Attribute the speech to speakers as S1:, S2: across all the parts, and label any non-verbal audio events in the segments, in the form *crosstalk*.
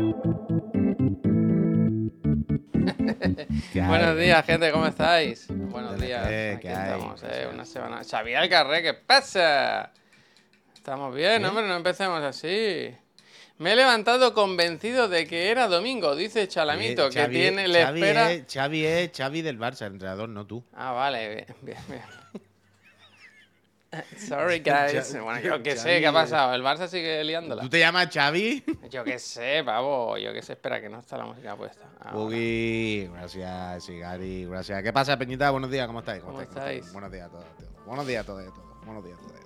S1: *laughs* Buenos días, gente, ¿cómo estáis? Buenos días.
S2: ¿qué?
S1: Aquí
S2: ¿Qué hay?
S1: estamos, eh, una semana. Xavier Alcarré, ¿qué pasa? Estamos bien, hombre, no empecemos así. Me he levantado convencido de que era domingo, dice Chalamito,
S2: Eh,
S1: que tiene, le
S2: Xavi
S1: espera.
S2: Es, Xavi es Xavi del Barça, el entrenador, no tú.
S1: Ah, vale, bien, bien, bien. *laughs* Sorry, *laughs* guys. Bueno, yo qué sé, ¿qué ha pasado? ¿El Barça sigue liándola?
S2: ¿Tú te llamas Xavi?
S1: Yo qué sé, pavo. Yo qué sé, espera, que no está la música puesta. Ahora.
S2: Boogie, gracias, Sigari, gracias. ¿Qué pasa, Peñita? Buenos días, ¿cómo estáis?
S1: ¿Cómo
S2: estáis?
S1: estáis?
S2: Buenos días a todos. tío. Buenos días a todos. a todos. Buenos días a todos.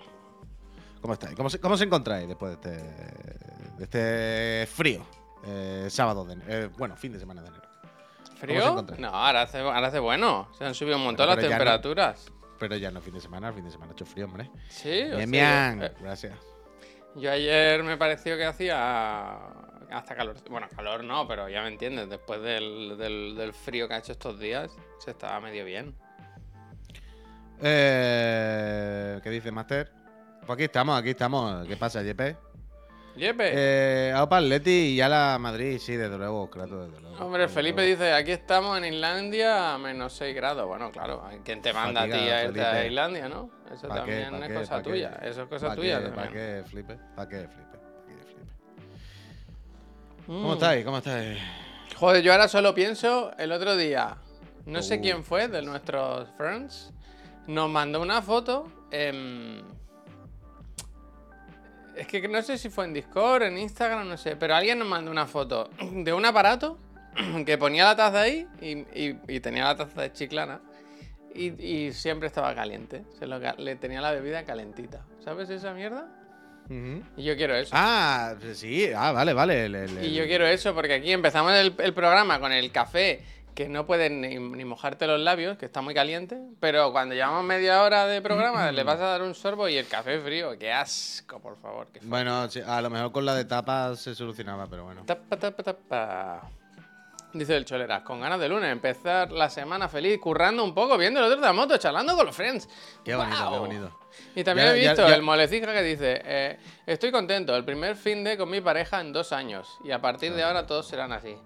S2: ¿Cómo estáis? ¿Cómo se, cómo se encontráis después de este, de este frío? eh, sábado, de, eh, bueno, fin de semana de enero.
S1: ¿Frío? No, ahora hace, ahora hace bueno. Se han subido un montón
S2: Bueno,
S1: las
S2: no-
S1: temperaturas.
S2: Pero ya no fin de semana, el fin de semana ha hecho frío, hombre.
S1: Sí, sea,
S2: bien.
S1: eh,
S2: Gracias.
S1: Yo ayer me pareció que hacía hasta calor. Bueno, calor no, pero ya me entiendes. Después del, del- del frío que ha hecho estos días, se estaba medio bien.
S2: Eh, ¿Qué dice Master? Pues aquí estamos, aquí estamos. ¿Qué pasa, JP?
S1: Yepe.
S2: Eh, a para Atleti y ya la Madrid, sí, desde luego, Kratos, desde luego.
S1: Hombre,
S2: desde
S1: Felipe
S2: luego.
S1: dice, aquí estamos en Islandia a menos 6 grados. Bueno, claro, ¿quién te manda a ti a irte a. Islandia, no? Eso también
S2: ¿Pa'
S1: es
S2: qué?
S1: cosa tuya. Eso es cosa
S2: ¿Pa'
S1: tuya?
S2: ¿Para qué, Felipe? ¿Para qué, Felipe?
S1: Mm.
S2: ¿Cómo estáis? ¿Cómo estáis?
S1: Joder, yo ahora solo pienso el otro día. No sé
S2: Uh.
S1: quién fue de nuestros friends. Nos mandó una foto. em, es que no sé si fue en Discord, en Instagram, no sé. Pero alguien nos mandó una foto de un aparato *clears throat* que ponía la taza ahí y, y- y tenía la taza de chiclana. Y, y siempre estaba caliente. Se lo le tenía la bebida calentita. ¿Sabes esa mierda? Y yo quiero eso.
S2: Ah, sí, ah, vale, vale.
S1: Y yo quiero eso porque aquí empezamos el, el programa con el café que no puedes ni, ni mojarte los labios, que está muy caliente, pero cuando llevamos media hora de programa le vas a dar un sorbo y el café frío. ¡Qué asco, por favor! qué
S2: Bueno, a lo mejor con la de tapas se solucionaba, pero bueno.
S1: Tapa, tapa, tapa. Dice el Choleras, con ganas de lunes, empezar la semana feliz, currando un poco, viendo el otro de la moto, charlando con los friends.
S2: Qué bonito, qué
S1: ¡Guau!
S2: bonito.
S1: Y también
S2: Ya-
S1: he
S2: ya-
S1: visto
S2: ya-
S1: el molecija que dice, eh, estoy contento, el primer fin de con mi pareja en dos años y a partir de ahora todos serán así.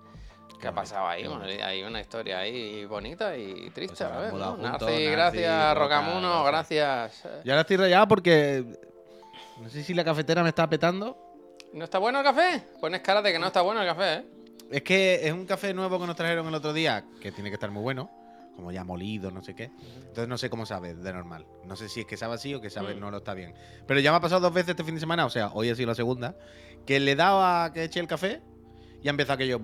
S1: ¿Qué ha pasado ahí? Bueno, hay una historia ahí bonita y triste
S2: Pues
S1: a
S2: mudado
S1: ¿no?
S2: juntos,
S1: gracias,
S2: Roca,
S1: Rocamuno, gracias.
S2: Ya ahora estoy rayado porque. No sé si la cafetera me está petando.
S1: ¿No está bueno el café? Pones cara de que no está bueno el café, ¿eh?
S2: Es que es un café nuevo que nos trajeron el otro día, que tiene que estar muy bueno, como ya molido, no sé qué. Entonces no sé cómo sabe de normal. No sé si es que sabe así o que sabe
S1: Mm.
S2: no lo está bien. Pero ya me ha pasado dos veces este fin de semana, o sea, hoy ha sido la segunda, que le daba que eché el café y ha empezado aquello.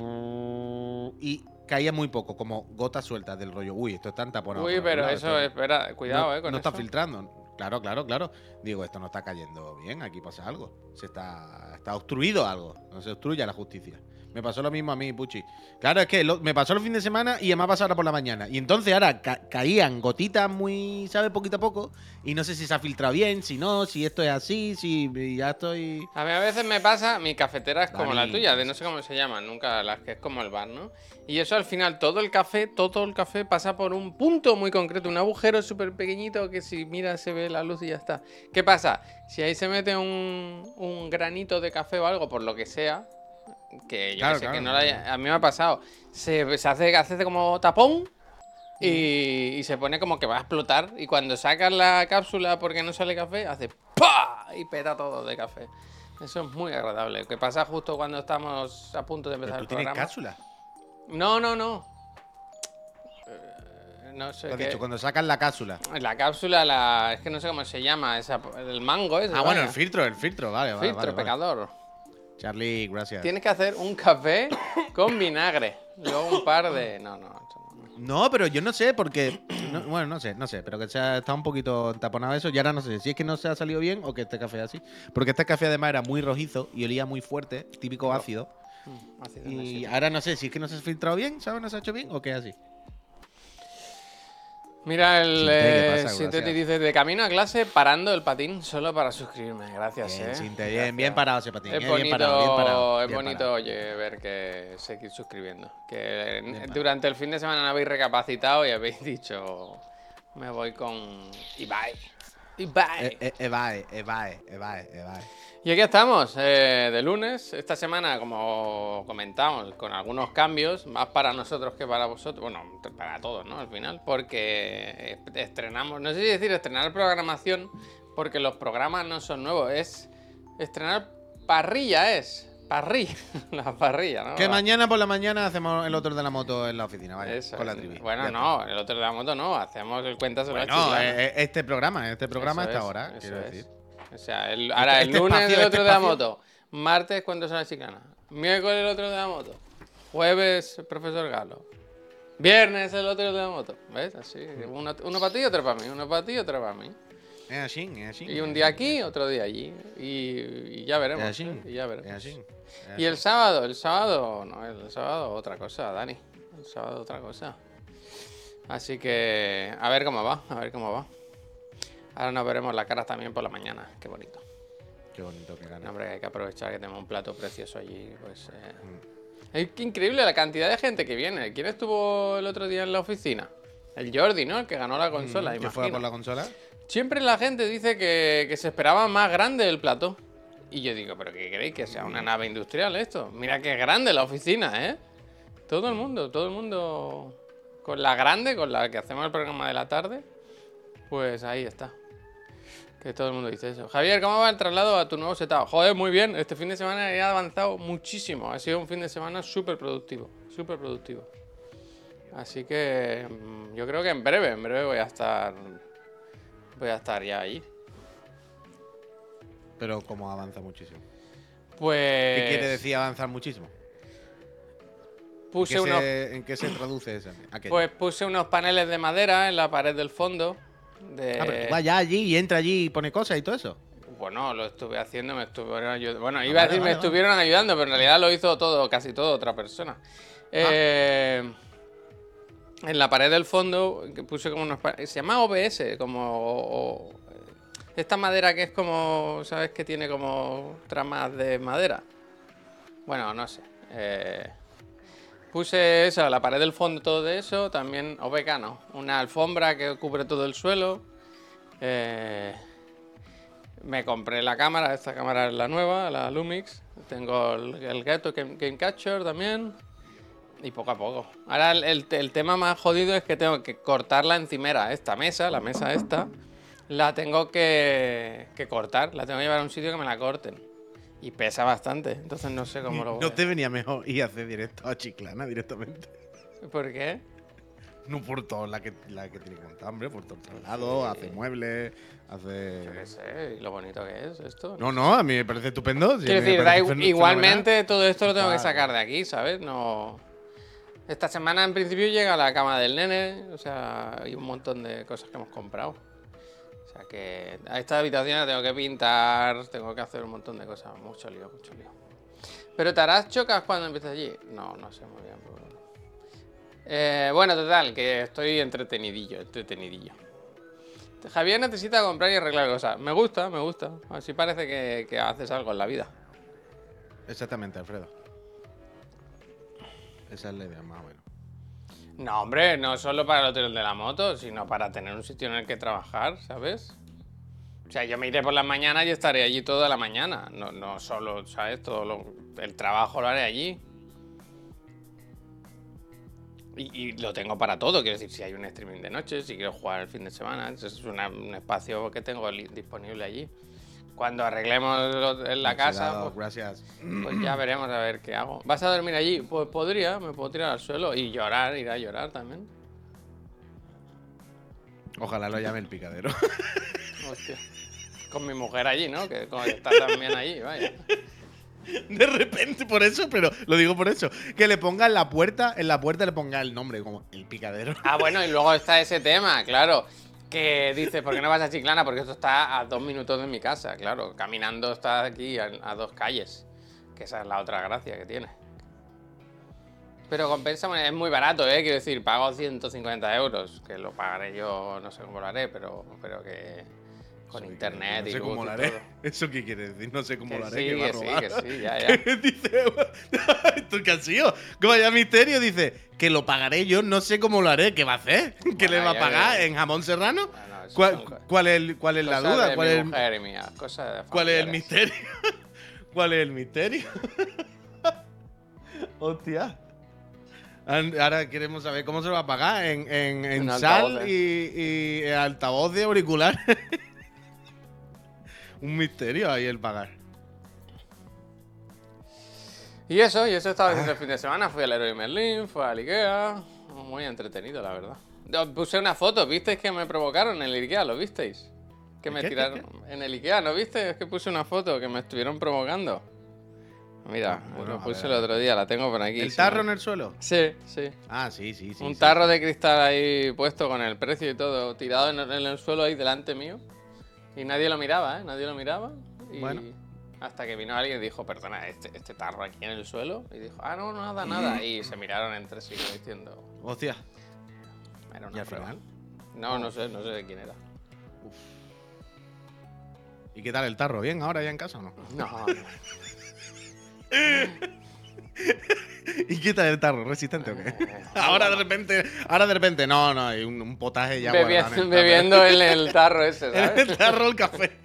S2: Y caía muy poco, como gotas sueltas del rollo. Uy, esto está taponado.
S1: Uy, pero
S2: lado,
S1: eso, espera, cuidado,
S2: no,
S1: ¿eh? Con
S2: no está filtrando. Claro, claro, claro. Digo, esto no está cayendo bien, aquí pasa algo. Se está, está obstruido algo. No se obstruye la justicia. Me pasó lo mismo a mí, Puchi. Claro, es que lo- me pasó el fin de semana y ha pasado ahora por la mañana. Y entonces ahora ca- caían gotitas muy, ¿sabes? Poquito a poco. Y no sé si se ha filtrado bien, si no, si esto es así, si ya estoy.
S1: A mí a veces me pasa, mi cafetera es como la tuya, de no sé cómo se llama, nunca las que es como el bar, ¿no? Y eso al final, todo el café, todo el café pasa por un punto muy concreto, un agujero súper pequeñito que si miras se ve la luz y ya está. ¿Qué pasa? Si ahí se mete un, un granito de café o algo, por lo que sea, que yo
S2: Claro,
S1: que sé, que
S2: claro,
S1: no lo haya- a mí me ha pasado, se, se hace, hace como tapón y, y se pone como que va a explotar. Y cuando sacas la cápsula porque no sale café, hace ¡pa! y peta todo de café. Eso es muy agradable. Que pasa justo cuando estamos a punto de
S2: Pero
S1: empezar
S2: tú
S1: el
S2: tienes
S1: programa.
S2: cápsula.
S1: No, no, no. Eh, no sé
S2: Lo has
S1: qué.
S2: dicho, cuando sacas la cápsula.
S1: La cápsula, la... es que no sé cómo se llama, esa... el mango ese.
S2: Ah, bueno, el filtro, el filtro, vale, vale.
S1: filtro,
S2: vale, vale.
S1: pecador.
S2: Charlie, gracias.
S1: Tienes que hacer un café con vinagre. Luego un par de. No, no. no.
S2: Pero yo no sé, porque. no- bueno, no sé, no sé, pero que se ha, está un poquito taponado eso. Y ahora no sé si es que no se ha salido bien o que este café es así. Porque este café además era muy rojizo y olía muy fuerte, típico ácido.
S1: Mm, ácido
S2: Y ahora no sé si es que no se ha filtrado bien, ¿sabes? No se ha hecho bien o qué es así.
S1: Mira, el
S2: Sinte, ¿qué
S1: eh? Sinteti dice: de camino a clase, parando el patín solo para suscribirme. Gracias,
S2: Bien,
S1: eh.
S2: Sinte, bien,
S1: Gracias.
S2: bien parado ese patín.
S1: Es
S2: eh,
S1: bonito,
S2: bien parado, bien parado.
S1: es
S2: bien
S1: bonito
S2: parado.
S1: oye, ver que seguir suscribiendo. Que durante el fin de semana no habéis recapacitado y habéis dicho: Me voy con Ibai.
S2: Eh, eh, Evae, Evae, Evae, Evae.
S1: Y aquí estamos, eh, de lunes. Esta semana, como comentamos, con algunos cambios, más para nosotros que para vosotros. Bueno, para todos, ¿no? Al final, porque estrenamos, no sé si decir estrenar programación, porque los programas no son nuevos, es estrenar parrilla, es. Parrilla, *laughs* la parrilla, ¿no?
S2: Que mañana por la mañana hacemos el otro de la moto en la oficina, vaya,
S1: Eso,
S2: con la trivi.
S1: Bueno, no, el otro de la moto no, hacemos el cuentas sobre la
S2: No, eh, eh, este programa, este programa
S1: Eso
S2: hasta
S1: es,
S2: ahora, quiero
S1: es.
S2: decir.
S1: O sea, el- ahora el
S2: este
S1: lunes
S2: espacio,
S1: el
S2: este
S1: otro de la
S2: espacio.
S1: moto. Martes cuando son la chicana. Miércoles el otro de la moto. Jueves el profesor Galo. Viernes el otro de la moto. ¿Ves? Así. Uno, uno para ti y otro para mí. Uno para ti y otro para mí.
S2: Es así, es así.
S1: Y un día aquí, otro día allí. Y, y ya veremos.
S2: Es así.
S1: ¿eh? Y ya veremos.
S2: Es así. es
S1: Y el sábado, el sábado, no, el sábado otra cosa, Dani. El sábado otra cosa. Así que a ver cómo va, a ver cómo va. Ahora nos veremos la cara también por la mañana, qué bonito.
S2: Qué bonito que
S1: No,
S2: gana.
S1: hombre, hay que aprovechar que tenemos un plato precioso allí. Pues, eh.
S2: Mm.
S1: Es increíble la cantidad de gente que viene. ¿Quién estuvo el otro día en la oficina? El Jordi, ¿no? El que ganó la consola,
S2: ¿Que fue
S1: imagino.
S2: por la consola?
S1: Siempre la gente dice que, que se esperaba más grande el plato. Y yo digo, ¿pero qué queréis? ¿Que sea una nave industrial esto? Mira que grande la oficina, ¿eh? Todo el mundo, todo el mundo con la grande, con la que hacemos el programa de la tarde. Pues ahí está. Que todo el mundo dice eso. Javier, ¿cómo va el traslado a tu nuevo setup? Joder, muy bien. Este fin de semana he avanzado muchísimo. Ha sido un fin de semana súper productivo. Súper productivo. Así que mm, yo creo que en breve, en breve voy a estar. Voy a estar ya allí.
S2: Pero como avanza muchísimo.
S1: Pues.
S2: ¿Qué quiere decir avanzar muchísimo?
S1: Puse
S2: ¿Qué
S1: unos,
S2: se- ¿En qué se traduce eso? aquello?
S1: pues puse unos paneles de madera en la pared del fondo. De...
S2: Ah, pero tú vas ya allí y entra allí y pone cosas y todo eso.
S1: Bueno, lo estuve haciendo, me estuvieron ayudando. Bueno,
S2: Ah,
S1: iba a
S2: vale,
S1: decir me
S2: vale,
S1: estuvieron ayudando, pero en realidad lo hizo todo, casi todo otra persona.
S2: Ah.
S1: Eh, en la pared del fondo que puse como unos se llama OBS, como o- esta madera que es como, ¿sabes? Que tiene como tramas de madera. Bueno, no sé. eh, puse la pared del fondo, todo eso. También. Una alfombra que cubre todo el suelo. Eh, me compré la cámara, esta cámara es la nueva, la Lumix. Tengo el, el Gato Game, Game Catcher también. Y poco a poco. Ahora el tema más jodido es que tengo que cortar la encimera. Esta mesa, la mesa esta, la tengo que, que cortar. La tengo que llevar a un sitio que me la corten. Y pesa bastante. Entonces no sé cómo lo voy
S2: ¿No
S1: a-
S2: te venía mejor ir a hacer directo a Chiclana directamente?
S1: ¿Por qué?
S2: No por todo la que, la que tiene que montar, hombre, por todo el traslado, hace muebles,
S1: Yo qué
S2: hace...
S1: sé, y lo bonito que es esto.
S2: No, no, a mí me parece estupendo. sí,
S1: Quiero decir, da igualmente todo esto lo tengo que sacar de aquí, ¿sabes? No. Esta semana en principio llega la cama del nene, o sea, hay un montón de cosas que hemos comprado. Sea que a esta habitación la tengo que pintar, tengo que hacer un montón de cosas, mucho lío, mucho lío. ¿Pero te harás chocas cuando empieces allí? No, no sé muy bien. pero. Eh, bueno, total, que estoy entretenidillo, entretenidillo. Javier necesita comprar y arreglar cosas. Me gusta, me gusta. Así parece que, que haces algo en la vida.
S2: Exactamente, Alfredo. Esa es la idea, más o menos.
S1: No, hombre, no solo para el hotel de la moto, sino para tener un sitio en el que trabajar, ¿sabes? O sea, yo me iré por las mañanas y estaré allí toda la mañana. No, no solo, ¿sabes? Todo lo- el trabajo lo haré allí. Y, lo tengo para todo, quiero decir, si hay un streaming de noche, si quiero jugar el fin de semana, es una- un espacio que tengo disponible allí. Cuando arreglemos lo- en la casa, pues,
S2: Gracias.
S1: pues ya veremos a ver qué hago. ¿Vas a dormir allí? Pues podría, me puedo tirar al suelo y llorar, ir a llorar también.
S2: Ojalá lo llame el picadero. *laughs*
S1: Hostia. Con mi mujer allí, ¿no? Que como que está también allí, vaya.
S2: De repente, por eso, pero lo digo por eso. Que le ponga en la puerta, en la puerta le ponga el nombre, como el picadero.
S1: Ah, bueno, y luego está ese tema, claro. Que dice, ¿por qué no vas a Chiclana? Porque esto está a dos minutos de mi casa, claro. Caminando está aquí a, dos calles. Que esa es la otra gracia que tiene. Pero compensa, es muy barato, ¿eh? Quiero decir, pago 150 euros. Que lo pagaré yo, no sé cómo lo haré, pero, pero que con internet
S2: no sé cómo lo haré.
S1: todo. *laughs*
S2: ¿Eso qué quiere decir? No sé cómo
S1: Que
S2: lo haré.
S1: sí,
S2: que, va a
S1: que sí,
S2: robar.
S1: que sí, ya, ya. *laughs*
S2: dice, ¿esto qué ha sido? ¿Cómo vaya misterio? Dice, que lo pagaré yo, no sé cómo lo haré. ¿Qué va a hacer? *laughs* ¿Qué le va a pagar? ¿En jamón serrano? ¿Cuál, cuál es, cuál es la duda? ¿Cuál es, el-
S1: mujer mía,
S2: cuál es el misterio? ¿Cuál es el misterio? Hostia. Ahora queremos saber cómo se lo va a pagar en, en, en
S1: En
S2: sal
S1: altavoces.
S2: y, y altavoz de auricular. Un misterio ahí el pagar.
S1: Y eso, y eso estaba haciendo el fin de semana. Fui al Héroe Merlin, fui al Ikea. Muy entretenido, la verdad. Puse una foto, ¿visteis que me provocaron en el Ikea? ¿Lo visteis? Que
S2: ¿El
S1: me
S2: qué, qué,
S1: tiraron en el Ikea, ¿no viste? Es que puse una foto que me estuvieron provocando. Mira,
S2: Ah, bueno,
S1: lo
S2: a
S1: puse el
S2: a
S1: otro día, la tengo por aquí.
S2: ¿El tarro en el suelo?
S1: Sí, sí.
S2: Ah, sí, sí, sí.
S1: un
S2: sí.
S1: tarro de cristal ahí puesto con el precio y todo, tirado en el, en el suelo ahí delante mío. Y nadie lo miraba, ¿eh? Nadie lo miraba. Y
S2: Bueno.
S1: hasta que vino alguien y dijo, perdona, este, este tarro aquí en el suelo. Y dijo, ah, no, nada, nada. *laughs* Y se miraron entre sí diciendo,
S2: Hostia.
S1: era
S2: ¿Y
S1: una
S2: al
S1: prueba".
S2: final?
S1: No, no sé, no sé de quién era.
S2: ¿Y qué tal el tarro? ¿Bien ahora ya en casa o no?
S1: No, no. *laughs* *laughs*
S2: ¿Y qué tal el tarro? ¿Resistente o qué?
S1: Eh, *laughs*
S2: ahora de repente, ahora de repente, no, no, hay un, un potaje ya
S1: Bebi-
S2: guardado en el *laughs*
S1: bebiendo en el tarro ese,
S2: En
S1: ¿sabes?
S2: el tarro el café.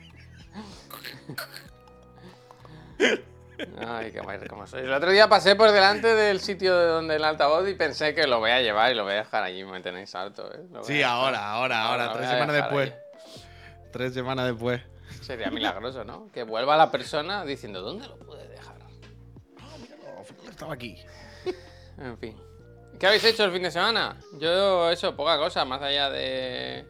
S1: Ay, qué mal como soy. El otro día pasé por delante del sitio de donde el altavoz y pensé que lo voy a llevar y lo voy a dejar allí. Me tenéis harto, ¿eh?
S2: Sí, ahora, ahora, ahora, tres semanas después. Tres semanas después.
S1: Sería milagroso, ¿no? Que vuelva la persona diciendo, ¿dónde lo pude
S2: Estaba aquí.
S1: En fin. ¿Qué habéis hecho el fin de semana? Yo, eso, poca cosa, más allá de,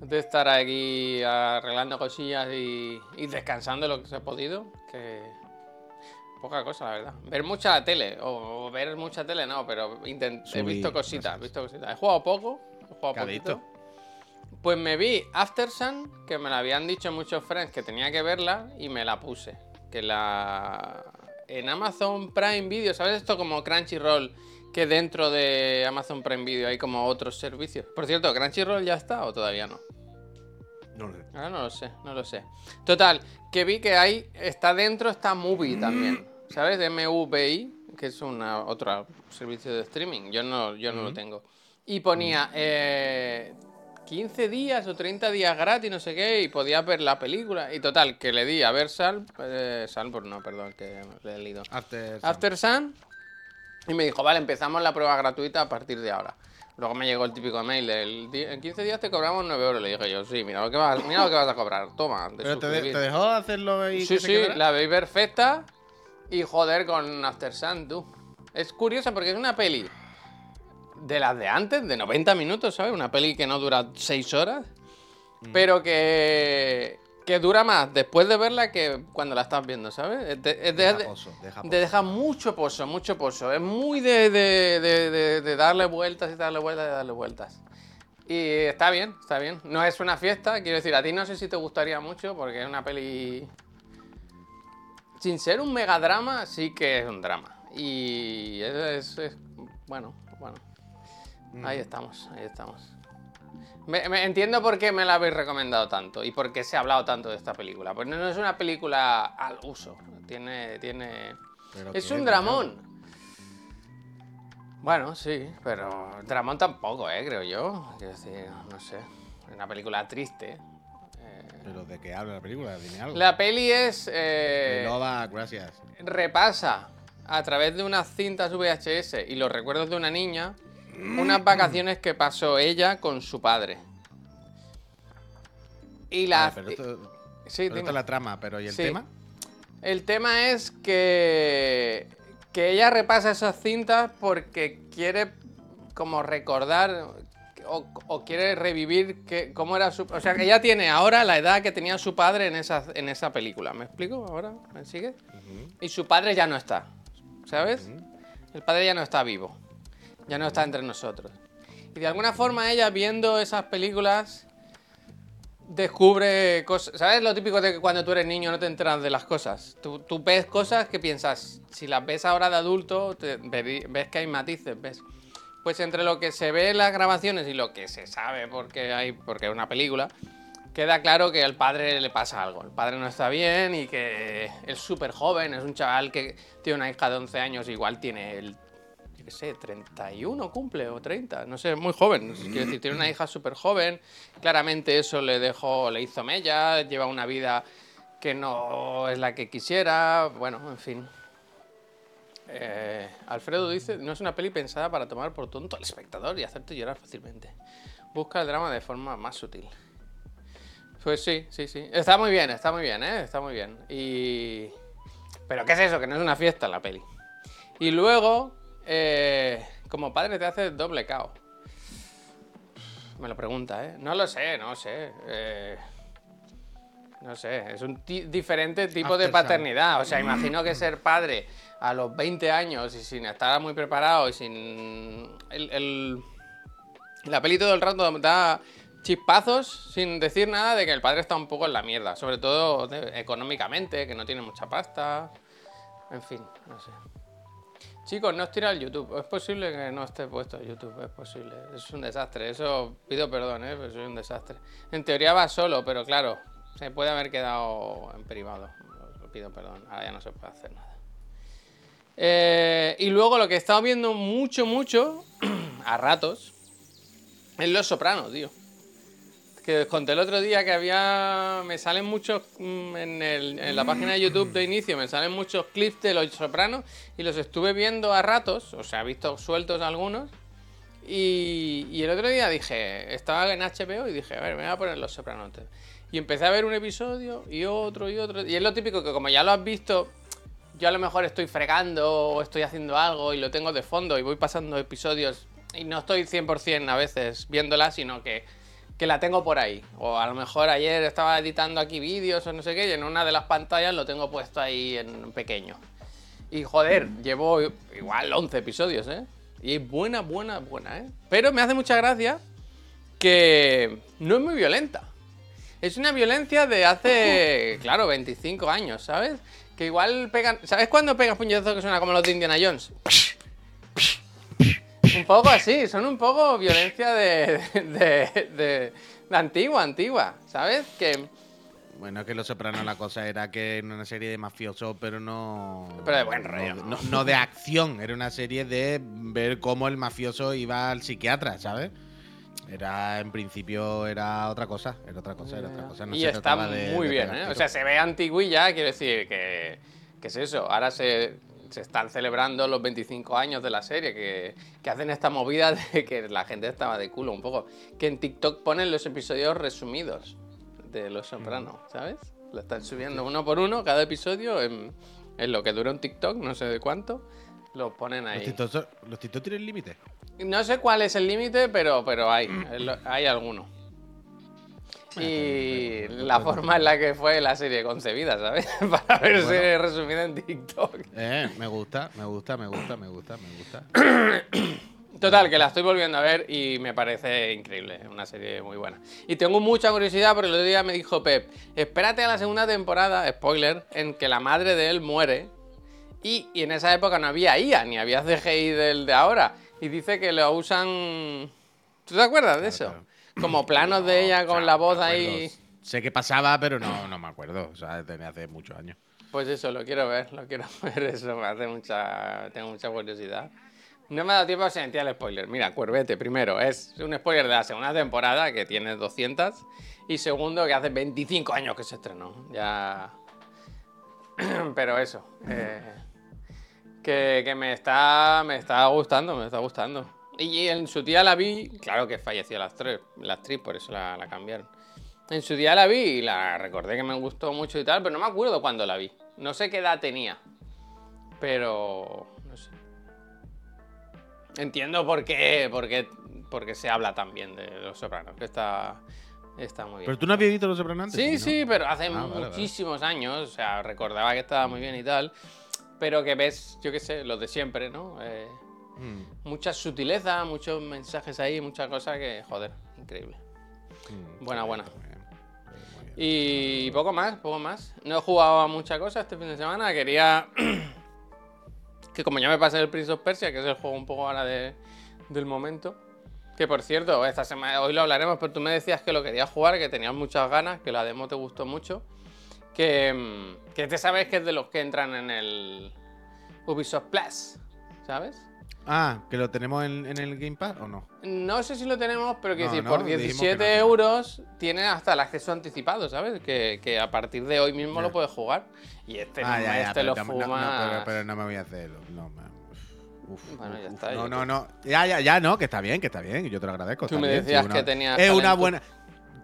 S1: de estar aquí arreglando cosillas y, y descansando lo que se ha podido. Que poca cosa, la verdad. Ver mucha tele, o, o ver mucha tele no, pero intent- he visto cositas, he visto cositas. He jugado poco, he. Pues me vi After Sun, que me la habían dicho muchos friends que tenía que verla y me la puse. Que la. En Amazon Prime Video, ¿sabes esto como Crunchyroll? Que dentro de Amazon Prime Video hay como otros servicios. Por cierto, ¿Crunchyroll ya está o todavía no?
S2: No lo sé.
S1: Ahora no lo sé, no lo sé. Total, que vi que ahí está dentro, está Movie también. ¿Sabes? MVI, que es una otro servicio de streaming. Yo no, yo no lo tengo. Y ponía eh, 15 días o 30 días gratis, no sé qué, y podías ver la película. Y total, que le di a ver Sal, eh, Salborn, no, perdón, que le he leído.
S2: After.
S1: After Sun. Y me dijo, vale, empezamos la prueba gratuita a partir de ahora. Luego me llegó el típico mail del "Di- en 15 días te cobramos 9 euros. Le dije yo, sí, mira lo que vas, mira lo que vas a cobrar. Toma, de
S2: ¿Pero te, de-
S1: suscribir".
S2: te dejó hacerlo y
S1: Sí,
S2: que
S1: sí, la veis perfecta. Y joder con After Sun, tú. Es curiosa porque es una peli de las de antes, de 90 minutos, ¿sabes? Una peli que no dura 6 horas.
S2: Mm.
S1: Pero que, que dura más después de verla que cuando la estás viendo, ¿sabes? Es de- es de-
S2: Deja
S1: de-
S2: pozo, deja
S1: mucho pozo, mucho pozo. Es muy de, de- de- de- de darle vueltas y darle vueltas y darle vueltas. Y está bien, está bien. No es una fiesta, quiero decir, a ti no sé si te gustaría mucho porque es una peli... Sin ser un megadrama, sí que es un drama. Y es, es- es- bueno, bueno. Ahí estamos, ahí estamos. Me, me- entiendo por qué me la habéis recomendado tanto y por qué se ha hablado tanto de esta película. Pues no, es una película al uso. Tiene, tiene,
S2: Pero
S1: es un dramón. Bueno, sí, pero dramón tampoco, ¿eh? Creo yo. Quiero decir, no sé. Es una película triste.
S2: ¿Pero de qué habla la película? Dime algo.
S1: La peli es... eh,
S2: gracias.
S1: repasa a través de unas cintas VHS y los recuerdos de una niña unas vacaciones que pasó ella con su padre. Y la...
S2: Vale, pero esto,
S1: sí,
S2: pero esto la trama, pero ¿y el
S1: Sí.
S2: tema?
S1: El tema es que, que ella repasa esas cintas porque quiere como recordar o, o quiere revivir que, cómo era su... O sea, que ella tiene ahora la edad que tenía su padre en esa, en esa película. ¿Me explico ahora? ¿Me sigue? Y su padre ya no está, ¿sabes? El padre ya no está vivo, ya no está entre nosotros. Y de alguna forma ella viendo esas películas descubre cosas. ¿Sabes lo típico de que cuando tú eres niño no te enteras de las cosas? Tú, ves cosas que piensas, si las ves ahora de adulto, ves que hay matices, ¿ves? Pues entre lo que se ve en las grabaciones y lo que se sabe porque hay porque es una película, queda claro que al padre le pasa algo. El padre no está bien y que es súper joven, es un chaval que tiene una hija de 11 años, igual tiene el qué sé, 31 cumple o 30, no sé, muy joven. Quiero decir, tiene una hija súper joven. Claramente eso le dejó, le hizo mella, lleva una vida que no es la que quisiera. Bueno, en fin. Eh, Alfredo dice, no es una peli pensada para tomar por tonto al espectador y hacerte llorar fácilmente. Busca el drama de forma más sutil. Pues sí, sí, sí. Está muy bien, está muy bien, ¿eh? Está muy bien. Y... Pero ¿qué es eso? Que no es una fiesta la peli. Y luego, eh, como padre te hace doble cao. Me lo pregunta, ¿eh? No lo sé, no sé. Eh, no sé, es un diferente tipo de paternidad. O sea, imagino que ser padre a los 20 años y sin estar muy preparado y sin... El, La peli todo el rato da chispazos sin decir nada de que el padre está un poco en la mierda. Sobre todo económicamente, que no tiene mucha pasta. En fin, no sé. Chicos, no os tira el YouTube. Es posible que no esté puesto YouTube, es posible. Es un desastre. Eso pido perdón, ¿eh? Pero soy un desastre. En teoría va solo, pero claro, se puede haber quedado en privado. pido perdón. Ahora ya no se puede hacer nada. Eh, y luego lo que he estado viendo mucho, mucho, *clears throat* a ratos, es Los Sopranos, tío. Que os conté el otro día que había. Me salen muchos. Mm, en, en, la página de YouTube de inicio, me salen muchos clips de Los Sopranos. Y los estuve viendo a ratos. O sea, he visto sueltos algunos. Y, y el otro día dije. Estaba en HBO y dije, a ver, me voy a poner Los Sopranos. Y empecé a ver un episodio y otro y otro. Y es lo típico que, como ya lo has visto, yo a lo mejor estoy fregando o estoy haciendo algo y lo tengo de fondo y voy pasando episodios y no estoy 100% a veces viéndola, sino que, que, la tengo por ahí. O a lo mejor ayer estaba editando aquí vídeos o no sé qué y en una de las pantallas lo tengo puesto ahí en pequeño. Y joder, llevo igual 11 episodios, ¿eh? Y es buena, buena, buena, ¿eh? Pero me hace mucha gracia que no es muy violenta. Es una violencia de hace, *laughs* claro, 25 años, ¿sabes? Que igual pegan. ¿Sabes cuándo pegas puñetazos que suena como los de Indiana Jones? Un poco así, son un poco violencia de, de, de, antigua, antigua, ¿sabes? Que.
S2: Bueno, que Los Sopranos la cosa era que era una serie de mafiosos, pero no.
S1: Pero de buen rollo.
S2: No, no, de acción, era una serie de ver cómo el mafioso iba al psiquiatra, ¿sabes? Era, en principio, era otra cosa, era otra cosa, era otra cosa.
S1: y está muy bien, ¿eh? O sea, se ve ya quiero decir que, que es eso. Ahora se, se, están celebrando los 25 años de la serie, que, que, hacen esta movida de que la gente estaba de culo un poco. Que en TikTok ponen los episodios resumidos de Los Sopranos, ¿sabes? Lo están subiendo uno por uno, cada episodio, en, en lo que dura un TikTok, no sé de cuánto, lo ponen ahí.
S2: ¿Los TikTok, tienen límite?
S1: No sé cuál es el límite, pero, pero hay, *clears throat* hay alguno. Y la forma en la que fue la serie concebida, ¿sabes? *laughs* Para verse resumida en TikTok.
S2: Eh, me gusta, me gusta, me gusta, me gusta, me gusta. *coughs*
S1: Total, que la estoy volviendo a ver y me parece increíble, es una serie muy buena. Y tengo mucha curiosidad porque el otro día me dijo Pep, espérate a la segunda temporada, spoiler, en que la madre de él muere. Y, y en esa época no había IA, ni había CGI del de ahora. Y dice que lo usan. ¿Tú te acuerdas de eso? Como planos de ella con la voz ahí.
S2: Sé que pasaba, pero no, no me acuerdo. O sea, desde hace muchos años.
S1: Pues eso, lo quiero ver, lo quiero *laughs* ver. Eso me hace mucha. Tengo mucha curiosidad. No me ha dado tiempo a sentir el spoiler. Mira, Cuervete, primero, es un spoiler de la segunda temporada que tiene 200. Y segundo, que hace 25 años que se estrenó. Ya. *clears throat* Pero eso. Eh que, me, está, me está gustando, me está gustando. Y en su día la vi, claro que falleció la actriz, la actriz por eso la, cambiaron. En su día la vi y la recordé que me gustó mucho y tal, pero no me acuerdo cuándo la vi. No sé qué edad tenía. Pero. No sé. Entiendo por qué, por qué, se habla también de Los Sopranos, que está, está muy bien.
S2: ¿Pero tú no habías visto Los Sopranos antes?
S1: Sí, sí, pero hace ah, muchísimos años. O sea, recordaba que estaba muy bien y tal pero que ves, yo qué sé, los de siempre, ¿no? Eh, mm. Mucha sutileza, muchos mensajes ahí, muchas cosas que, joder, increíble. Mm, buena, buena. Y poco más, poco más. No he jugado a muchas cosas este fin de semana. Quería. *clears throat* que como ya me pasé el Prince of Persia, que es el juego un poco ahora de, del momento. Que por cierto, esta semana, hoy lo hablaremos, pero tú me decías que lo querías jugar, que tenías muchas ganas, que la demo te gustó mucho. Que, mm, que te sabes que es de los que entran en el Ubisoft Plus, ¿sabes?
S2: Ah, ¿que lo tenemos en, en el Game Pass o no?
S1: No sé si lo tenemos, pero que
S2: No,
S1: decir,
S2: no,
S1: por
S2: dijimos
S1: 17
S2: que no.
S1: euros tiene hasta el acceso anticipado, ¿sabes? Que, que a partir de hoy mismo
S2: Ya.
S1: lo puedes jugar. Y este,
S2: ah, ya, ya,
S1: este lo fuma.
S2: no, pero, pero no me voy a hacerlo. No, me- uf,
S1: Bueno, ya
S2: uf,
S1: está,
S2: No, no, no. Ya, ya, ya, no, que está bien, que está bien. Yo te lo agradezco.
S1: Tú me
S2: bien,
S1: decías que
S2: una-
S1: tenías
S2: Es una buena.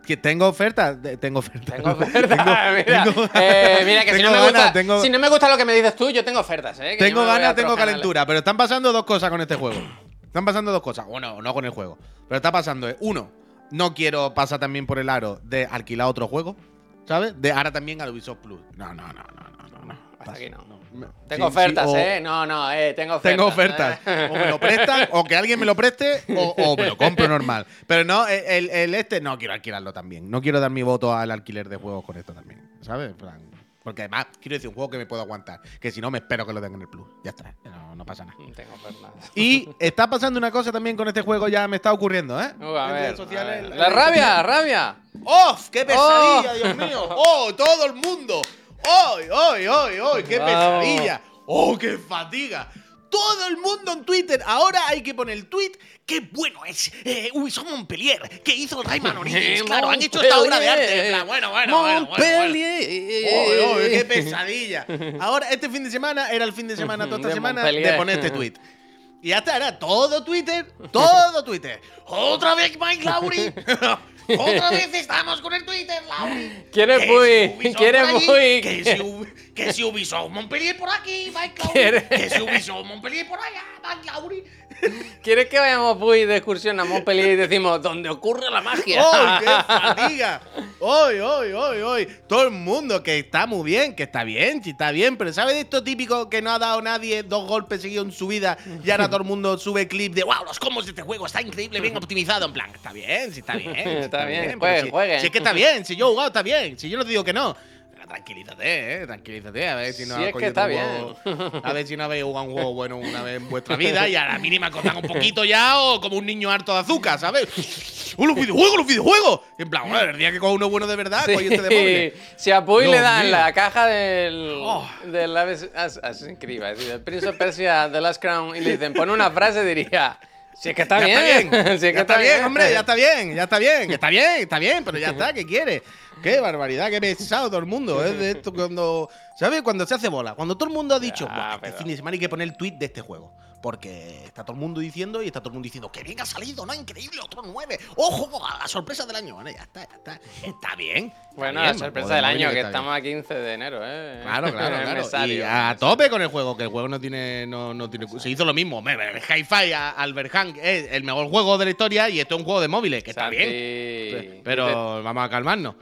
S2: Que tengo oferta. Tengo oferta.
S1: Tengo *laughs* ofertas. *laughs* mira,
S2: tengo-
S1: eh, mira, que si no, me gusta,
S2: tengo-
S1: si no me gusta lo que me dices tú, yo tengo ofertas, ¿eh? Que
S2: Tengo ganas, tengo
S1: canales.
S2: calentura, pero están pasando dos cosas con este juego. Están pasando dos cosas. Bueno, no con el juego. Pero está pasando, eh, uno, no quiero pasar también por el aro de alquilar otro juego, ¿sabes? De ahora también al Ubisoft Plus. No, no, no, no, no, no.
S1: Hasta aquí no. Tengo
S2: sí, sí,
S1: ofertas,
S2: o-
S1: ¿eh? No, no, eh, tengo ofertas.
S2: Tengo ofertas.
S1: ¿eh?
S2: O me lo prestan, o que alguien me lo preste, o, o me lo compro normal. Pero no, el, el este no quiero alquilarlo también. No quiero dar mi voto al alquiler de juegos con esto también. ¿Sabes? Porque además, quiero decir, un juego que me puedo aguantar. Que si no, me espero que lo tengan en el Plus. Ya está. No, no pasa nada.
S1: No tengo ofertas.
S2: Y está pasando una cosa también con este juego, ya me está ocurriendo, ¿eh?
S1: Uh, a
S2: En
S1: ver,
S2: redes sociales,
S1: a ver.
S2: en
S1: La rabia, rabia.
S2: ¡Oh! ¡Qué pesadilla,
S1: Oh.
S2: Dios mío! ¡Oh! ¡Todo el mundo! ¡Oh! ¡Oh! ¡Oh! ¡Oh! ¡Qué
S1: Vamos.
S2: pesadilla! ¡Oh! ¡Qué fatiga! Todo el mundo en Twitter. Ahora hay que poner el tweet. ¡Qué bueno es eh, Ubisoft Montpellier! Que hizo Rayman *laughs* Origins. Claro, han hecho esta obra de arte. En plan, bueno, bueno, bueno, bueno, bueno.
S1: Montpellier.
S2: ¡Oh, oh, qué pesadilla! Ahora, este fin de semana era el fin de semana, toda esta
S1: De
S2: semana,
S1: Montpellier.
S2: de poner este tweet. Y ya está, era todo Twitter, todo *laughs* Twitter. ¡Otra vez Mike Lauri! *laughs* ¡Otra *laughs* vez estamos con el Twitter, Lauri!
S1: ¿Quiere
S2: por allí,
S1: Puy?
S2: Que si, Ubi- que si Ubisoft Montpellier por aquí, Mike *laughs* Lauri. Que si Ubisoft Montpellier por allá, Mike Lauri.
S1: ¿Quieres que vayamos Puy de excursión a Montpellier y decimos donde ocurre la magia?
S2: ¡Ay, qué fatiga! ¡Ay, ay, ay, ay! Todo el mundo que está muy bien, que está bien, sí está bien, pero ¿sabes de esto típico que no ha dado nadie dos golpes seguidos en su vida y ahora todo el mundo sube clip de ¡Wow, los combos de este juego está increíble, bien optimizado! En plan, está bien, sí está bien. sí *laughs*
S1: Está bien,
S2: pero
S1: jueguen,
S2: si-
S1: jueguen.
S2: Si es que está bien, si yo he jugado está bien, si yo no te digo que no. Tranquilízate, eh, tranquilízate, a ver si no
S1: Si es que está bien.
S2: juego- *laughs* A ver si no habéis jugado un juego bueno una vez en vuestra vida y a la mínima dan un poquito ya o como un niño harto de azúcar, ¿sabes? ¡Oh, los videojuegos, los videojuegos! En plan, bueno, el día que coja uno bueno de verdad,
S1: Sí.
S2: coño este de. *laughs*
S1: Si a Puy le dan la caja del.
S2: Oh.
S1: del Assassin's Creed, iba a decir, del Prince of Persia The Last Crown y le dicen, pon una frase, diría. Si es que está
S2: ya
S1: bien.
S2: está bien, *laughs*
S1: si es que
S2: ya está bien, hombre, ya está bien, ya está bien, que está bien, está bien, pero ya está, ¿qué quiere? Qué barbaridad, qué pesado todo el mundo, ¿eh? De esto cuando, ¿sabes? Cuando se hace bola, cuando todo el mundo ha dicho,
S1: Ya,
S2: "Buah, este
S1: pero-
S2: fin de semana hay que poner el tweet de este juego. Porque está todo el mundo diciendo y está todo el mundo diciendo que bien ha salido, ¿no? Increíble, otro 9. ¡Ojo! A la sorpresa del año. Bueno, ya está, ya está. Está bien. está
S1: Bueno,
S2: bien,
S1: la sorpresa del año, que
S2: bien.
S1: estamos a 15 de enero, ¿eh?
S2: Claro, claro, claro. y a tope con el juego, que el juego no tiene. No, no tiene se hizo lo mismo. Hi-Fi a- al Berhang es el mejor juego de la historia y esto es un juego de móviles, que está
S1: Santi,
S2: bien. Pero vamos a calmarnos.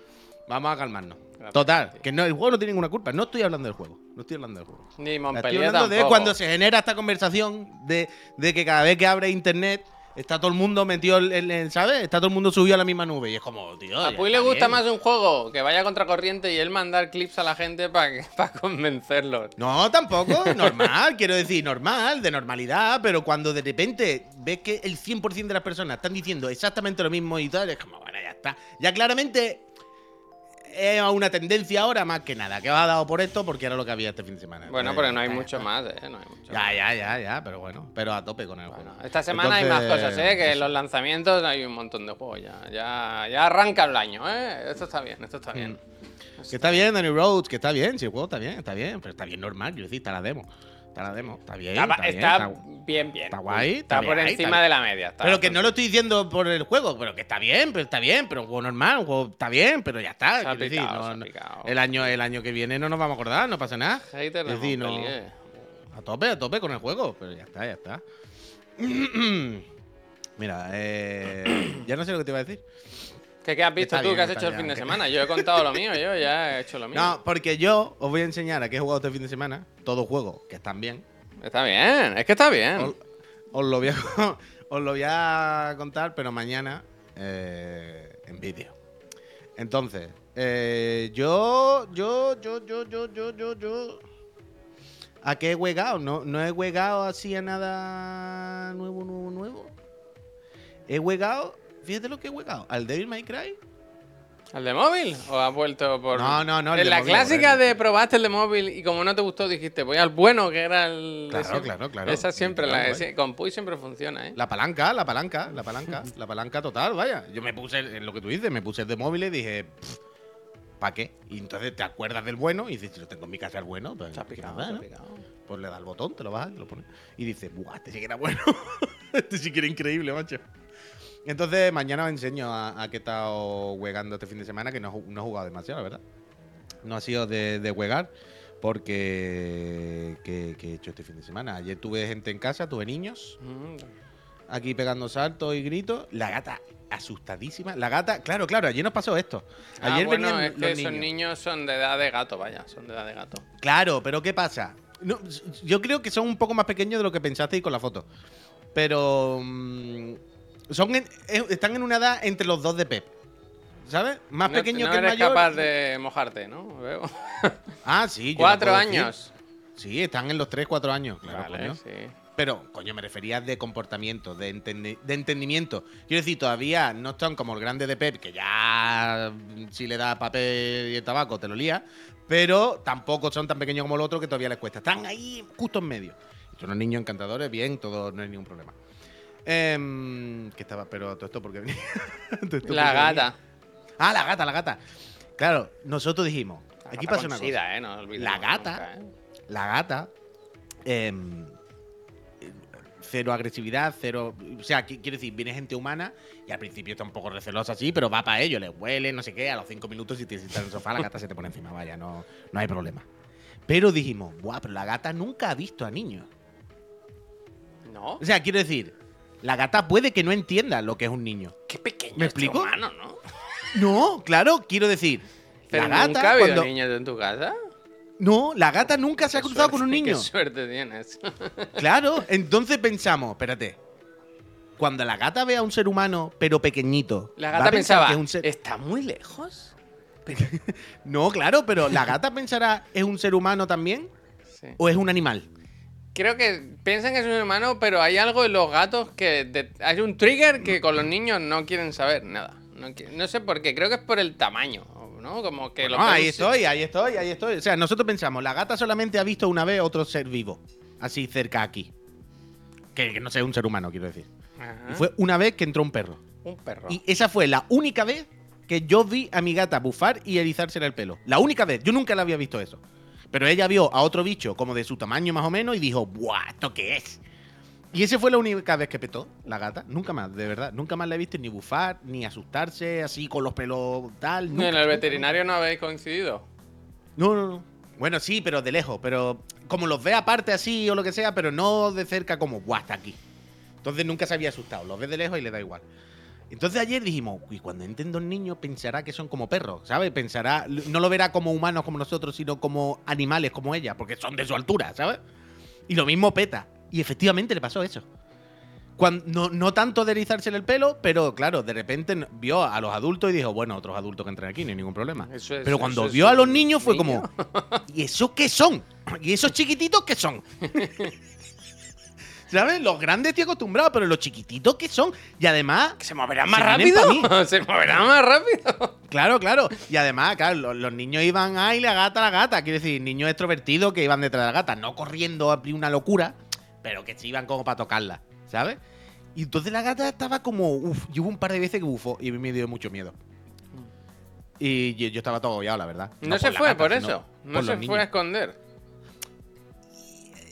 S2: Vamos a calmarnos. Total, que no, el juego no tiene ninguna culpa. No estoy hablando del juego. No estoy hablando del juego.
S1: Ni
S2: Estoy
S1: Montpellier
S2: hablando de
S1: tampoco.
S2: cuando se genera esta conversación de, de que cada vez que abre internet está todo el mundo metido en, en- ¿sabes? Está todo el mundo subido a la misma nube. Y es como, tío.
S1: A Puy le gusta
S2: bien.
S1: más un juego que vaya contracorriente y él mandar clips a la gente para *laughs* convencerlos.
S2: No, tampoco, normal, quiero decir, normal, de normalidad, pero cuando de repente ves que el 100% de las personas están diciendo exactamente lo mismo y tal, es como, bueno, ya está. Ya claramente es una tendencia ahora más que nada, que os ha dado por esto porque era lo que había este fin de semana.
S1: Bueno, porque
S2: ya
S1: no hay mucho más, ¿eh? No hay mucho
S2: Ya,
S1: más.
S2: ya, ya, ya, pero bueno, pero a tope con el
S1: Bueno,
S2: juego.
S1: esta semana hay más cosas, ¿eh? Que en los lanzamientos hay un montón de juegos ya. Ya, ya arranca el año, ¿eh? Esto está bien, esto está bien.
S2: Que está bien, Danny Rhodes, que está bien, si el juego está bien, está bien, pero está bien normal, decir, está la demo. Está la demo, está bien.
S1: Está,
S2: Está, bien,
S1: está bien, bien.
S2: está guay,
S1: Está, por
S2: bien,
S1: encima de la media.
S2: Pero que no lo estoy diciendo por el juego, pero que está bien, pero está bien, pero un juego normal, un juego está bien, pero ya está. Decir, no- no- el, año, el año que viene no nos vamos a acordar, no pasa nada. Es decir, no-. A tope, a tope con el juego, pero ya está, ya está. *clears throat* Mira, eh, ya no sé lo que te iba a decir.
S1: ¿Qué, qué has visto tú
S2: bien,
S1: que has hecho el fin de semana? *laughs* Yo he contado lo mío, yo ya he hecho lo mío.
S2: No, porque yo os voy a enseñar a qué he jugado este fin de semana, todos juegos que están bien.
S1: Está bien, es que está bien.
S2: Os, os lo voy a, *laughs* os lo voy a contar, pero mañana eh, en vídeo. Entonces, eh, yo, yo, yo, yo, yo, yo, yo, yo. ¿A qué he juegado? No, no he juegado así a nada nuevo, nuevo, nuevo. He jugado, fíjate lo que he jugado, al Devil May Cry.
S1: ¿Al de móvil? ¿O has vuelto por.?
S2: No, no, no, el
S1: En la
S2: móvil,
S1: clásica de probaste el de móvil y como no te gustó, dijiste, voy al bueno, que era el.
S2: Claro, claro, claro.
S1: Esa siempre, la ese- con Puy siempre funciona, ¿eh?
S2: La palanca, la palanca, la palanca, la palanca total, vaya. Yo me puse, en lo que tú dices, me puse el de móvil y dije, ¿para qué? Y entonces te acuerdas del bueno y dices, si lo tengo en mi casa el bueno, pues, ¿qué
S1: picado,
S2: más da,
S1: se ha
S2: no?
S1: picado.
S2: Pues le das al botón, te lo bajas y lo pones. Y dices, ¡buah, este sí que era bueno! *laughs* este sí que era increíble, macho. Entonces, mañana os enseño a, a qué he estado juegando este fin de semana, que no, no he jugado demasiado, la verdad. No ha sido de, de jugar, porque. ¿qué, qué he hecho este fin de semana? Ayer tuve gente en casa, tuve niños,
S1: Mm,
S2: aquí pegando saltos y gritos. La gata asustadísima. La gata, claro, claro, ayer nos pasó esto.
S1: Ah,
S2: Ayer
S1: bueno,
S2: venían
S1: es que
S2: los
S1: esos
S2: niños.
S1: niños son de edad de gato, vaya, son de edad de gato.
S2: Claro, pero ¿qué pasa? No, yo creo que son un poco más pequeños de lo que pensasteis con la foto. Pero. mm, son en- están en una edad entre los dos de Pep. ¿Sabes? Más
S1: no,
S2: pequeño
S1: no
S2: que el
S1: eres
S2: mayor.
S1: capaz de mojarte, ¿no? Veo. *laughs*
S2: Ah, sí. yo
S1: Cuatro años.
S2: Sí, están en los 3, 4 años. Claro,
S1: vale,
S2: coño.
S1: sí.
S2: Pero, coño, me refería de comportamiento, de, entendi- de entendimiento. Quiero decir, todavía no están como el grande de Pep, que ya mm, si le da papel y el tabaco te lo lía, pero tampoco son tan pequeños como el otro que todavía les cuesta. Están ahí justo en medio. Son unos niños encantadores, bien, todo, no hay ningún problema. Em, que estaba, pero todo esto porque venía. *laughs* Todo esto
S1: La
S2: porque venía.
S1: gata.
S2: Ah, la gata, la gata. Claro, nosotros dijimos, aquí
S1: Gata
S2: pasa una cosa.
S1: ¿eh? No olvidemos
S2: La gata-
S1: nunca, ¿eh?
S2: La gata. em, cero agresividad, cero. O sea, qui- quiero decir, viene gente humana y al principio está un poco recelosa así, pero va para ello, le huele, no sé qué. A los cinco minutos, si te sientas en el sofá, la gata se te pone encima, vaya, no, no hay problema. Pero dijimos, buah, pero la gata nunca ha visto a niños.
S1: No.
S2: O sea, quiero decir, la gata puede que no entienda lo que es un niño.
S1: Qué pequeño
S2: ¿Me explico?
S1: humano, ¿no?
S2: No, claro, quiero decir.
S1: Pero
S2: la
S1: nunca
S2: gata,
S1: ha habido
S2: cuando-
S1: niños en tu casa.
S2: No, la gata nunca se ha cruzado con un niño.
S1: Qué suerte tienes. *laughs*
S2: Claro, entonces pensamos, espérate. Cuando la gata ve a un ser humano, pero pequeñito,
S1: La
S2: ¿va a
S1: gata pensaba,
S2: que es un ser-
S1: ¿está muy lejos? *laughs*
S2: No, claro, pero la gata pensará, ¿es un ser humano también?
S1: Sí.
S2: ¿O es un animal?
S1: Creo que piensan que es un hermano, pero hay algo en los gatos que... de- hay un trigger que con los niños no quieren saber nada. No, sé por qué, creo que es por el tamaño, ¿no? Como que
S2: No,
S1: los
S2: ahí estoy, ahí estoy, ahí estoy. O sea, nosotros pensamos, la gata solamente ha visto una vez otro ser vivo, así cerca aquí. Que, que no sea un ser humano, quiero decir.
S1: Ajá.
S2: Y fue una vez que entró un perro.
S1: un perro.
S2: Y esa fue la única vez que yo vi a mi gata bufar y erizársele el pelo. La única vez. Yo nunca la había visto eso. Pero ella vio a otro bicho como de su tamaño más o menos y dijo, ¡buah! ¿Esto qué es? Y esa fue la única vez que petó la gata. Nunca más, de verdad. Nunca más la he visto ni bufar, ni asustarse así con los pelos tal.
S1: ¿En el
S2: nunca,
S1: veterinario no habéis coincidido?
S2: No, no, no. Bueno, sí, pero de lejos. Pero como los ve aparte así o lo que sea, pero no de cerca como, ¡buah! Está aquí. Entonces nunca se había asustado. Los ve de lejos y le da igual. Entonces ayer dijimos, y cuando entren dos niños pensará que son como perros, ¿sabes? Pensará, no lo verá como humanos como nosotros, sino como animales como ella, porque son de su altura, ¿sabes? Y lo mismo peta. Y efectivamente le pasó eso. Cuando, no, no tanto de erizársele el pelo, pero claro, de repente vio a los adultos y dijo, bueno, otros adultos que entren aquí, no hay ningún problema.
S1: Es-
S2: pero cuando
S1: eso
S2: vio a los
S1: un
S2: niños fue
S1: niño.
S2: como, ¿y esos qué son? ¿Y esos chiquititos qué son? *laughs* ¿Sabes? Los grandes estoy acostumbrado, pero los chiquititos qué son? Y además,
S1: ¿Que se moverán
S2: Se
S1: más
S2: pa'
S1: rápido? *laughs* ¿Se moverán más rápido?
S2: Claro, claro. Y además, claro, los, los niños iban, ay, la gata, la gata. Quiero decir, niños extrovertidos que iban detrás de la gata, no corriendo a una locura, pero que se iban como para tocarla, ¿sabes? Y entonces la gata estaba como, uff, y hubo un par de veces que bufó y me dio mucho miedo. Y yo, yo estaba todo agobiado, la verdad.
S1: No, se fue
S2: gata,
S1: por eso. No
S2: por
S1: se fue a esconder.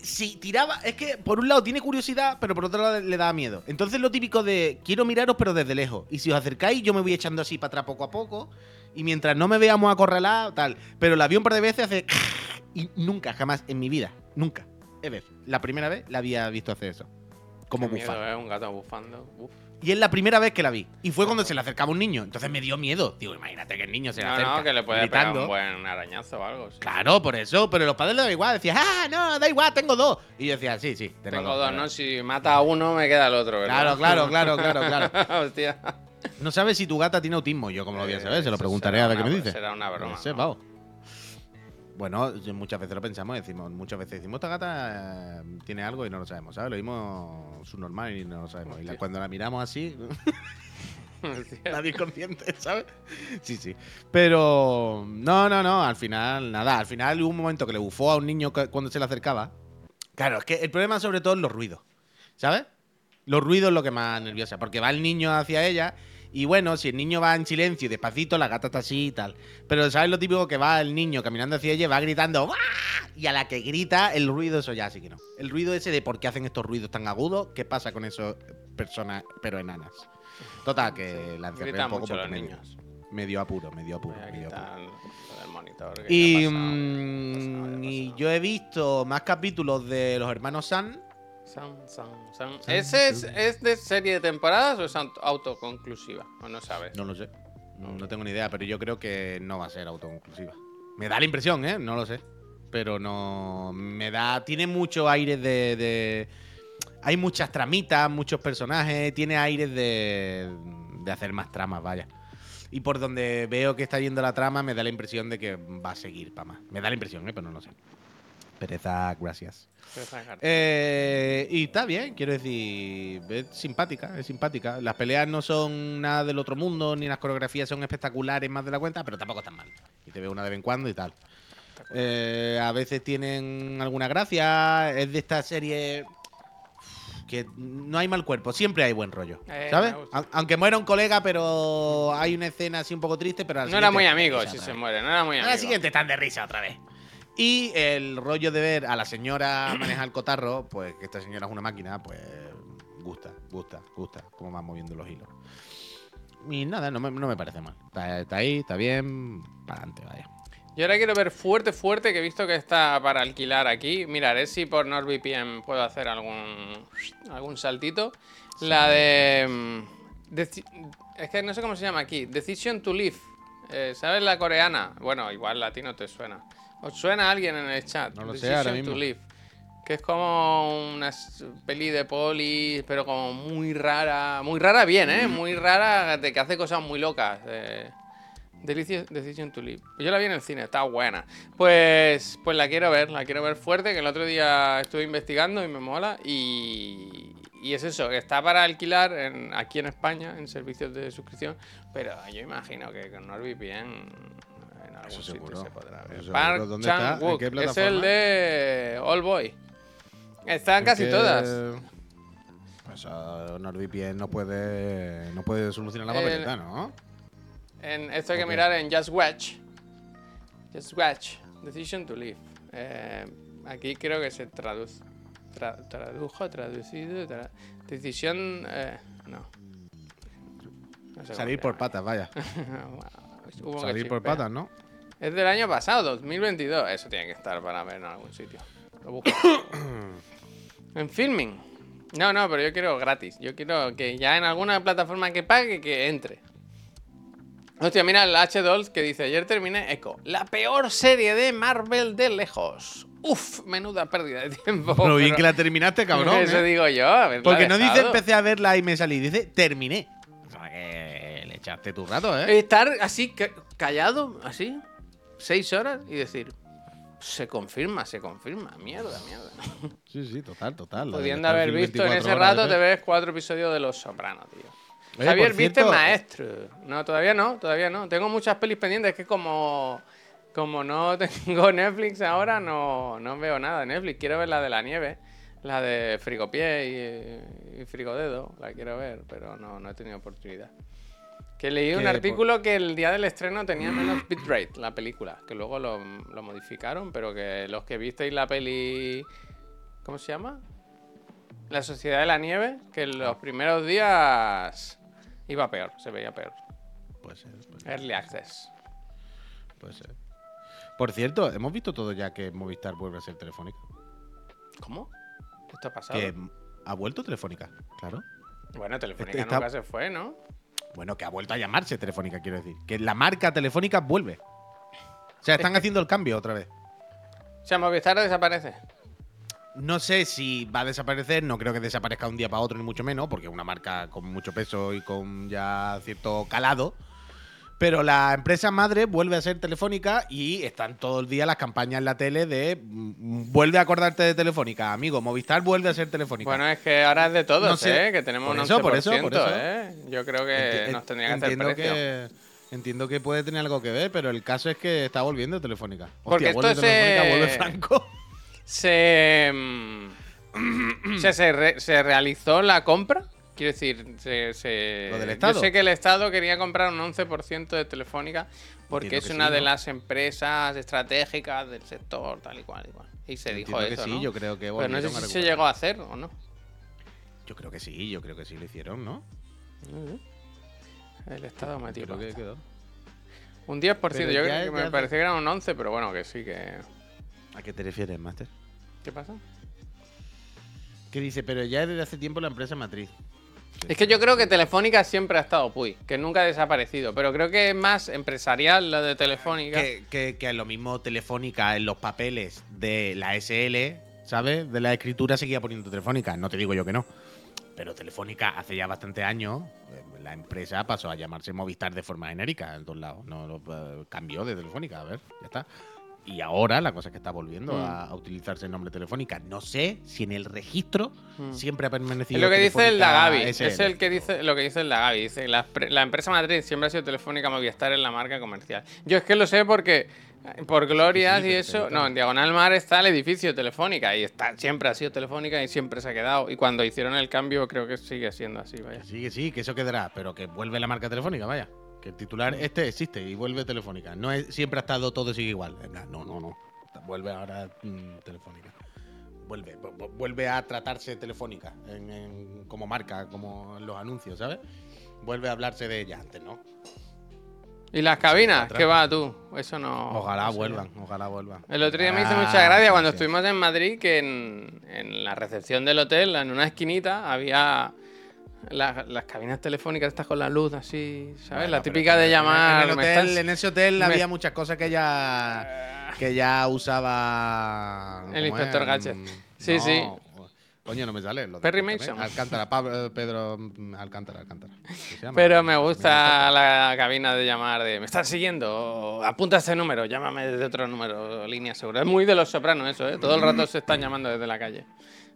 S2: Si tiraba, es que por un lado tiene curiosidad, pero por otro lado le da miedo. Entonces lo típico de quiero miraros pero desde lejos. Y si os acercáis, yo me voy echando así para atrás poco a poco. Y mientras no me veamos acorralado, tal. Pero la vi un par de veces hace. Y nunca, jamás en mi vida, nunca. Ever. La primera vez la había visto hacer eso. Como
S1: miedo,
S2: bufar.
S1: ¿eh? Un gato bufando. Uf.
S2: Y es la primera vez que la vi. Y fue cuando se le acercaba un niño. Entonces me dio miedo. Digo, imagínate que el niño se le
S1: No,
S2: acerca.
S1: no, que le puede pegar
S2: gritando.
S1: un buen arañazo o algo. sí.
S2: Claro, por eso. Pero los padres le da igual. Decían, ah, no, da igual, tengo dos. Y yo decía, sí, sí, tengo,
S1: Tengo dos. ¿no? Si mata a uno, me queda el otro, ¿verdad?
S2: Claro, claro, claro, claro, claro. *laughs*
S1: Hostia.
S2: No sabes si tu gata tiene autismo. Yo, como lo voy a saber, se lo preguntaré
S1: será
S2: a ver qué me dice.
S1: será una broma,
S2: No sé, vamos. Bueno, muchas veces lo pensamos, decimos, muchas veces decimos, esta gata eh, tiene algo y no lo sabemos, ¿sabes? Lo mismo su normal y no lo sabemos. Y la- cuando la miramos así, Nadie es consciente, ¿sabes? Sí, sí. Pero no, no, no, al final, nada. Al final hubo un momento que le bufó a un niño cu- cuando se le acercaba. Claro, es que el problema sobre todo es los ruidos, ¿sabes? Los ruidos es lo que más nerviosa, porque va el niño hacia ella y bueno, si el niño va en silencio y despacito, la gata está así y tal. Pero ¿sabes lo típico que va el niño caminando hacia ella va gritando "¡Guau!", Y a la que grita, el ruido, eso ya sí que no. El ruido ese de por qué hacen estos ruidos tan agudos, ¿qué pasa con esas personas, pero enanas? Total, que la encerré un poco
S1: mucho los niños.
S2: medio apuro, medio apuro, medio apuro.
S1: monitor.
S2: Y, mm, y
S1: pasado.
S2: yo he visto más capítulos de los hermanos San.
S1: San, san, san. ¿Ese es, es de serie de temporadas o es auto- autoconclusiva? ¿O no sabes?
S2: No lo sé. No, no tengo ni idea, pero yo creo que no va a ser autoconclusiva. Me da la impresión, ¿eh? No lo sé. Pero no. Me da. Tiene mucho aire de. de- Hay muchas tramitas, muchos personajes. Tiene aires de. de hacer más tramas, vaya. Y por donde veo que está yendo la trama, me da la impresión de que va a seguir para más. Me da la impresión, ¿eh? Pero no lo sé. Pereza, gracias. Eh, y está bien, quiero decir, es simpática, es simpática. Las peleas no son nada del otro mundo, ni las coreografías son espectaculares más de la cuenta, pero tampoco están mal. Y te veo una de vez en cuando y tal. Eh, a veces tienen alguna gracia, es de esta serie que no hay mal cuerpo, siempre hay buen rollo,
S1: Eh,
S2: ¿sabes? A- Aunque muera un colega, pero hay una escena así un poco triste, pero al
S1: No era muy amigo si se muere, no era muy
S2: A
S1: amigo.
S2: la siguiente están de risa otra vez. Y el rollo de ver a la señora *clears throat* manejar el cotarro, pues que esta señora es una máquina, pues gusta, gusta, gusta, cómo van moviendo los hilos. Y nada, no me, no me parece mal. Está, está ahí, está bien, para adelante, vaya.
S1: Yo ahora quiero ver fuerte, fuerte, que he visto que está para alquilar aquí. Miraré si por NordVPN puedo hacer algún, algún saltito. La de... mm, es que no sé cómo se llama aquí. Decision to Live. Eh, ¿Sabes la coreana? Bueno, igual a ti no te suena. ¿Os suena a alguien en el chat?
S2: No lo sé
S1: to. Live. Que es como una peli de poli, pero como muy rara. Muy rara bien, ¿eh? Muy rara, de que hace cosas muy locas. eh. Delicious Decision to Live. Yo la vi en el cine, está buena. Pues, pues la quiero ver, la quiero ver fuerte, que el otro día estuve investigando y me mola. Y, y es eso, que está para alquilar en- aquí en España, en servicios de suscripción. Pero yo imagino que con NordVPN en algún
S2: Eso
S1: sitio
S2: seguro,
S1: se podrá ver.
S2: eso seguro.
S1: Park
S2: ¿Dónde está? ¿En
S1: Chan-wook,
S2: qué
S1: es el de All Boy. Están casi
S2: que,
S1: todas.
S2: Pues uh, NordVPN no puede, no puede solucionar la
S1: El-
S2: papeleta, ¿no?
S1: En, esto hay que
S2: Ok.
S1: mirar en Just Watch. Just Watch. Decision to Live. Eh, aquí creo que se traduce. tra- tradujo, traducido. tra- decisión. eh, no. No sé cómo
S2: Salir por patas, vaya. *laughs*
S1: Hubo
S2: Salir por patas, ¿no?
S1: Es del año pasado, 2022. Eso tiene que estar para ver en algún sitio. Lo busco. *coughs* en filming. No, no, pero yo quiero gratis. Yo quiero que ya en alguna plataforma que pague, que entre. Hostia, mira el H2 que dice: Ayer terminé Echo. La peor serie de Marvel de lejos. Uf, menuda pérdida de tiempo.
S2: Pero bien
S1: pero-
S2: que la terminaste, cabrón. *laughs*
S1: Eso
S2: ¿eh?
S1: digo yo.
S2: Porque no dice empecé a verla y me salí, dice terminé. Echaste tu rato, ¿eh?
S1: Estar así, ca- callado, así, seis horas y decir, se confirma, se confirma, mierda, mierda. *laughs*
S2: Sí, sí, total, total.
S1: Pudiendo haber visto en
S2: 24
S1: ese rato,
S2: ¿eh?
S1: te ves cuatro episodios de Los Sopranos, tío.
S2: Oye,
S1: Javier, viste
S2: cierto,
S1: Maestro. No, todavía no, todavía no. Tengo muchas pelis pendientes, es que como, como no *laughs* tengo Netflix ahora, no, no veo nada de Netflix. Quiero ver la de la nieve, la de Frigopié y, y Frigodedo, la quiero ver, pero no, no he tenido oportunidad. Que leí un
S2: por-
S1: artículo que el día del estreno tenía menos bitrate la película, que luego lo, lo modificaron, pero que los que visteis la peli. ¿Cómo se llama? La Sociedad de la Nieve, que en los primeros días iba peor, se veía peor.
S2: Puede ser, puede ser,
S1: Early Access.
S2: puede ser. Por cierto, hemos visto todo ya que Movistar vuelve a ser telefónica.
S1: ¿Cómo? ¿Qué está pasando?
S2: Que ha vuelto telefónica, claro.
S1: Bueno, Telefónica
S2: Está-
S1: nunca se fue, ¿no?
S2: Bueno, que ha vuelto a llamarse telefónica, quiero decir. Que la marca telefónica vuelve. O sea, están *laughs* haciendo el cambio otra vez.
S1: O sea, Movistar desaparece.
S2: No sé si va a desaparecer, no creo que desaparezca un día para otro, ni mucho menos, porque es una marca con mucho peso y con ya cierto calado. Pero la empresa madre vuelve a ser Telefónica y están todo el día las campañas en la tele de mm, vuelve a acordarte de Telefónica, amigo. Movistar vuelve a ser Telefónica.
S1: Bueno, es que ahora es de todos,
S2: No sé.
S1: ¿eh? Que tenemos
S2: Por
S1: un
S2: eso,
S1: 11%,
S2: por eso, por eso.
S1: ¿eh? Yo creo que
S2: Enti-
S1: nos tendría que hacer precio.
S2: que entiendo que puede tener algo que ver, pero el caso es que está volviendo Telefónica.
S1: Porque esto
S2: vuelve
S1: es,
S2: Telefónica, vuelve Franco. *laughs*
S1: Se, mm, *clears throat* se, se, re- se realizó la compra. Quiero decir, se, se-
S2: ¿Lo del Estado?
S1: Yo sé que el Estado quería comprar un 11% de Telefónica porque es una
S2: sí,
S1: de
S2: ¿no?
S1: las empresas estratégicas del sector, tal y cual. y cual. Y se dijo
S2: Entiendo que
S1: eso,
S2: sí,
S1: ¿no?
S2: yo creo que
S1: Pero no sé si se
S2: recuperar.
S1: llegó a hacer o no.
S2: Yo creo que sí, yo creo que sí lo hicieron, ¿no?
S1: El Estado metió
S2: Creo que quedó.
S1: Un 10%,
S2: Pero
S1: yo creo que me
S2: ya-
S1: parecía que era un 11, pero bueno, que sí, que...
S2: ¿A qué te refieres, Master?
S1: ¿Qué pasa?
S2: Que dice, pero ya desde hace tiempo la empresa matriz.
S1: Es que yo creo que Telefónica siempre ha estado Puy, que nunca ha desaparecido, pero creo que es más empresarial lo de Telefónica.
S2: Que, que, que lo mismo Telefónica en los papeles de la SL, ¿sabes? De la escritura seguía poniendo Telefónica. No te digo yo que no. Pero Telefónica hace ya bastante años, eh, la empresa pasó a llamarse Movistar de forma genérica en todos lados. No, no, eh, cambió de Telefónica, a ver, ya está. Y ahora la cosa es que está volviendo
S1: Mm.
S2: a, a utilizarse el nombre Telefónica. No sé si en el registro
S1: Mm.
S2: siempre ha permanecido.
S1: Es lo que dice el
S2: SL.
S1: es el que dice lo que dice el Lagavi, dice la, la empresa matriz siempre ha sido Telefónica Movistar en la marca comercial. Yo es que lo sé porque por glorias
S2: sí,
S1: y eso, no, en Diagonal Mar está el edificio Telefónica y está siempre ha sido Telefónica y siempre se ha quedado y cuando hicieron el cambio creo que sigue siendo así, vaya.
S2: Sí, que eso quedará, pero que vuelve la marca telefónica, vaya. Que el titular este existe y vuelve telefónica. No es, siempre ha estado todo sigue igual. No, no, no. Vuelve ahora mm, telefónica. Vuelve, vu- vu- vuelve a tratarse telefónica en- en- como marca, como en los anuncios, ¿sabes? Vuelve a hablarse de ella antes, ¿no?
S1: ¿Y las cabinas? ¿Qué va tú? Eso no.
S2: Ojalá
S1: no
S2: vuelvan, ojalá vuelvan.
S1: El otro día me hizo
S2: Ojalá,
S1: mucha gracia cuando estuvimos en Madrid que en, en la recepción del hotel, en una esquinita, había la- las cabinas telefónicas estas con la luz así, ¿sabes?
S2: Bueno,
S1: la típica de llamar.
S2: En, el
S1: "Me
S2: hotel-
S1: estás-".
S2: en ese hotel
S1: me-
S2: había muchas cosas que ya que ya usaba
S1: El
S2: ¿cómo
S1: inspector
S2: es?
S1: Gadget.
S2: Mm,
S1: Sí, sí.
S2: Coño, no me sale. lo
S1: Perry Mason.
S2: Alcántara, Pablo- Pedro mm, Alcántara, Alcántara. *laughs*
S1: Pero me gusta la cabina de llamar de ¿me estás siguiendo? Apunta este número, llámame desde otro número, línea segura. Es muy de los sopranos eso, ¿eh? Todo el rato se están llamando desde la calle.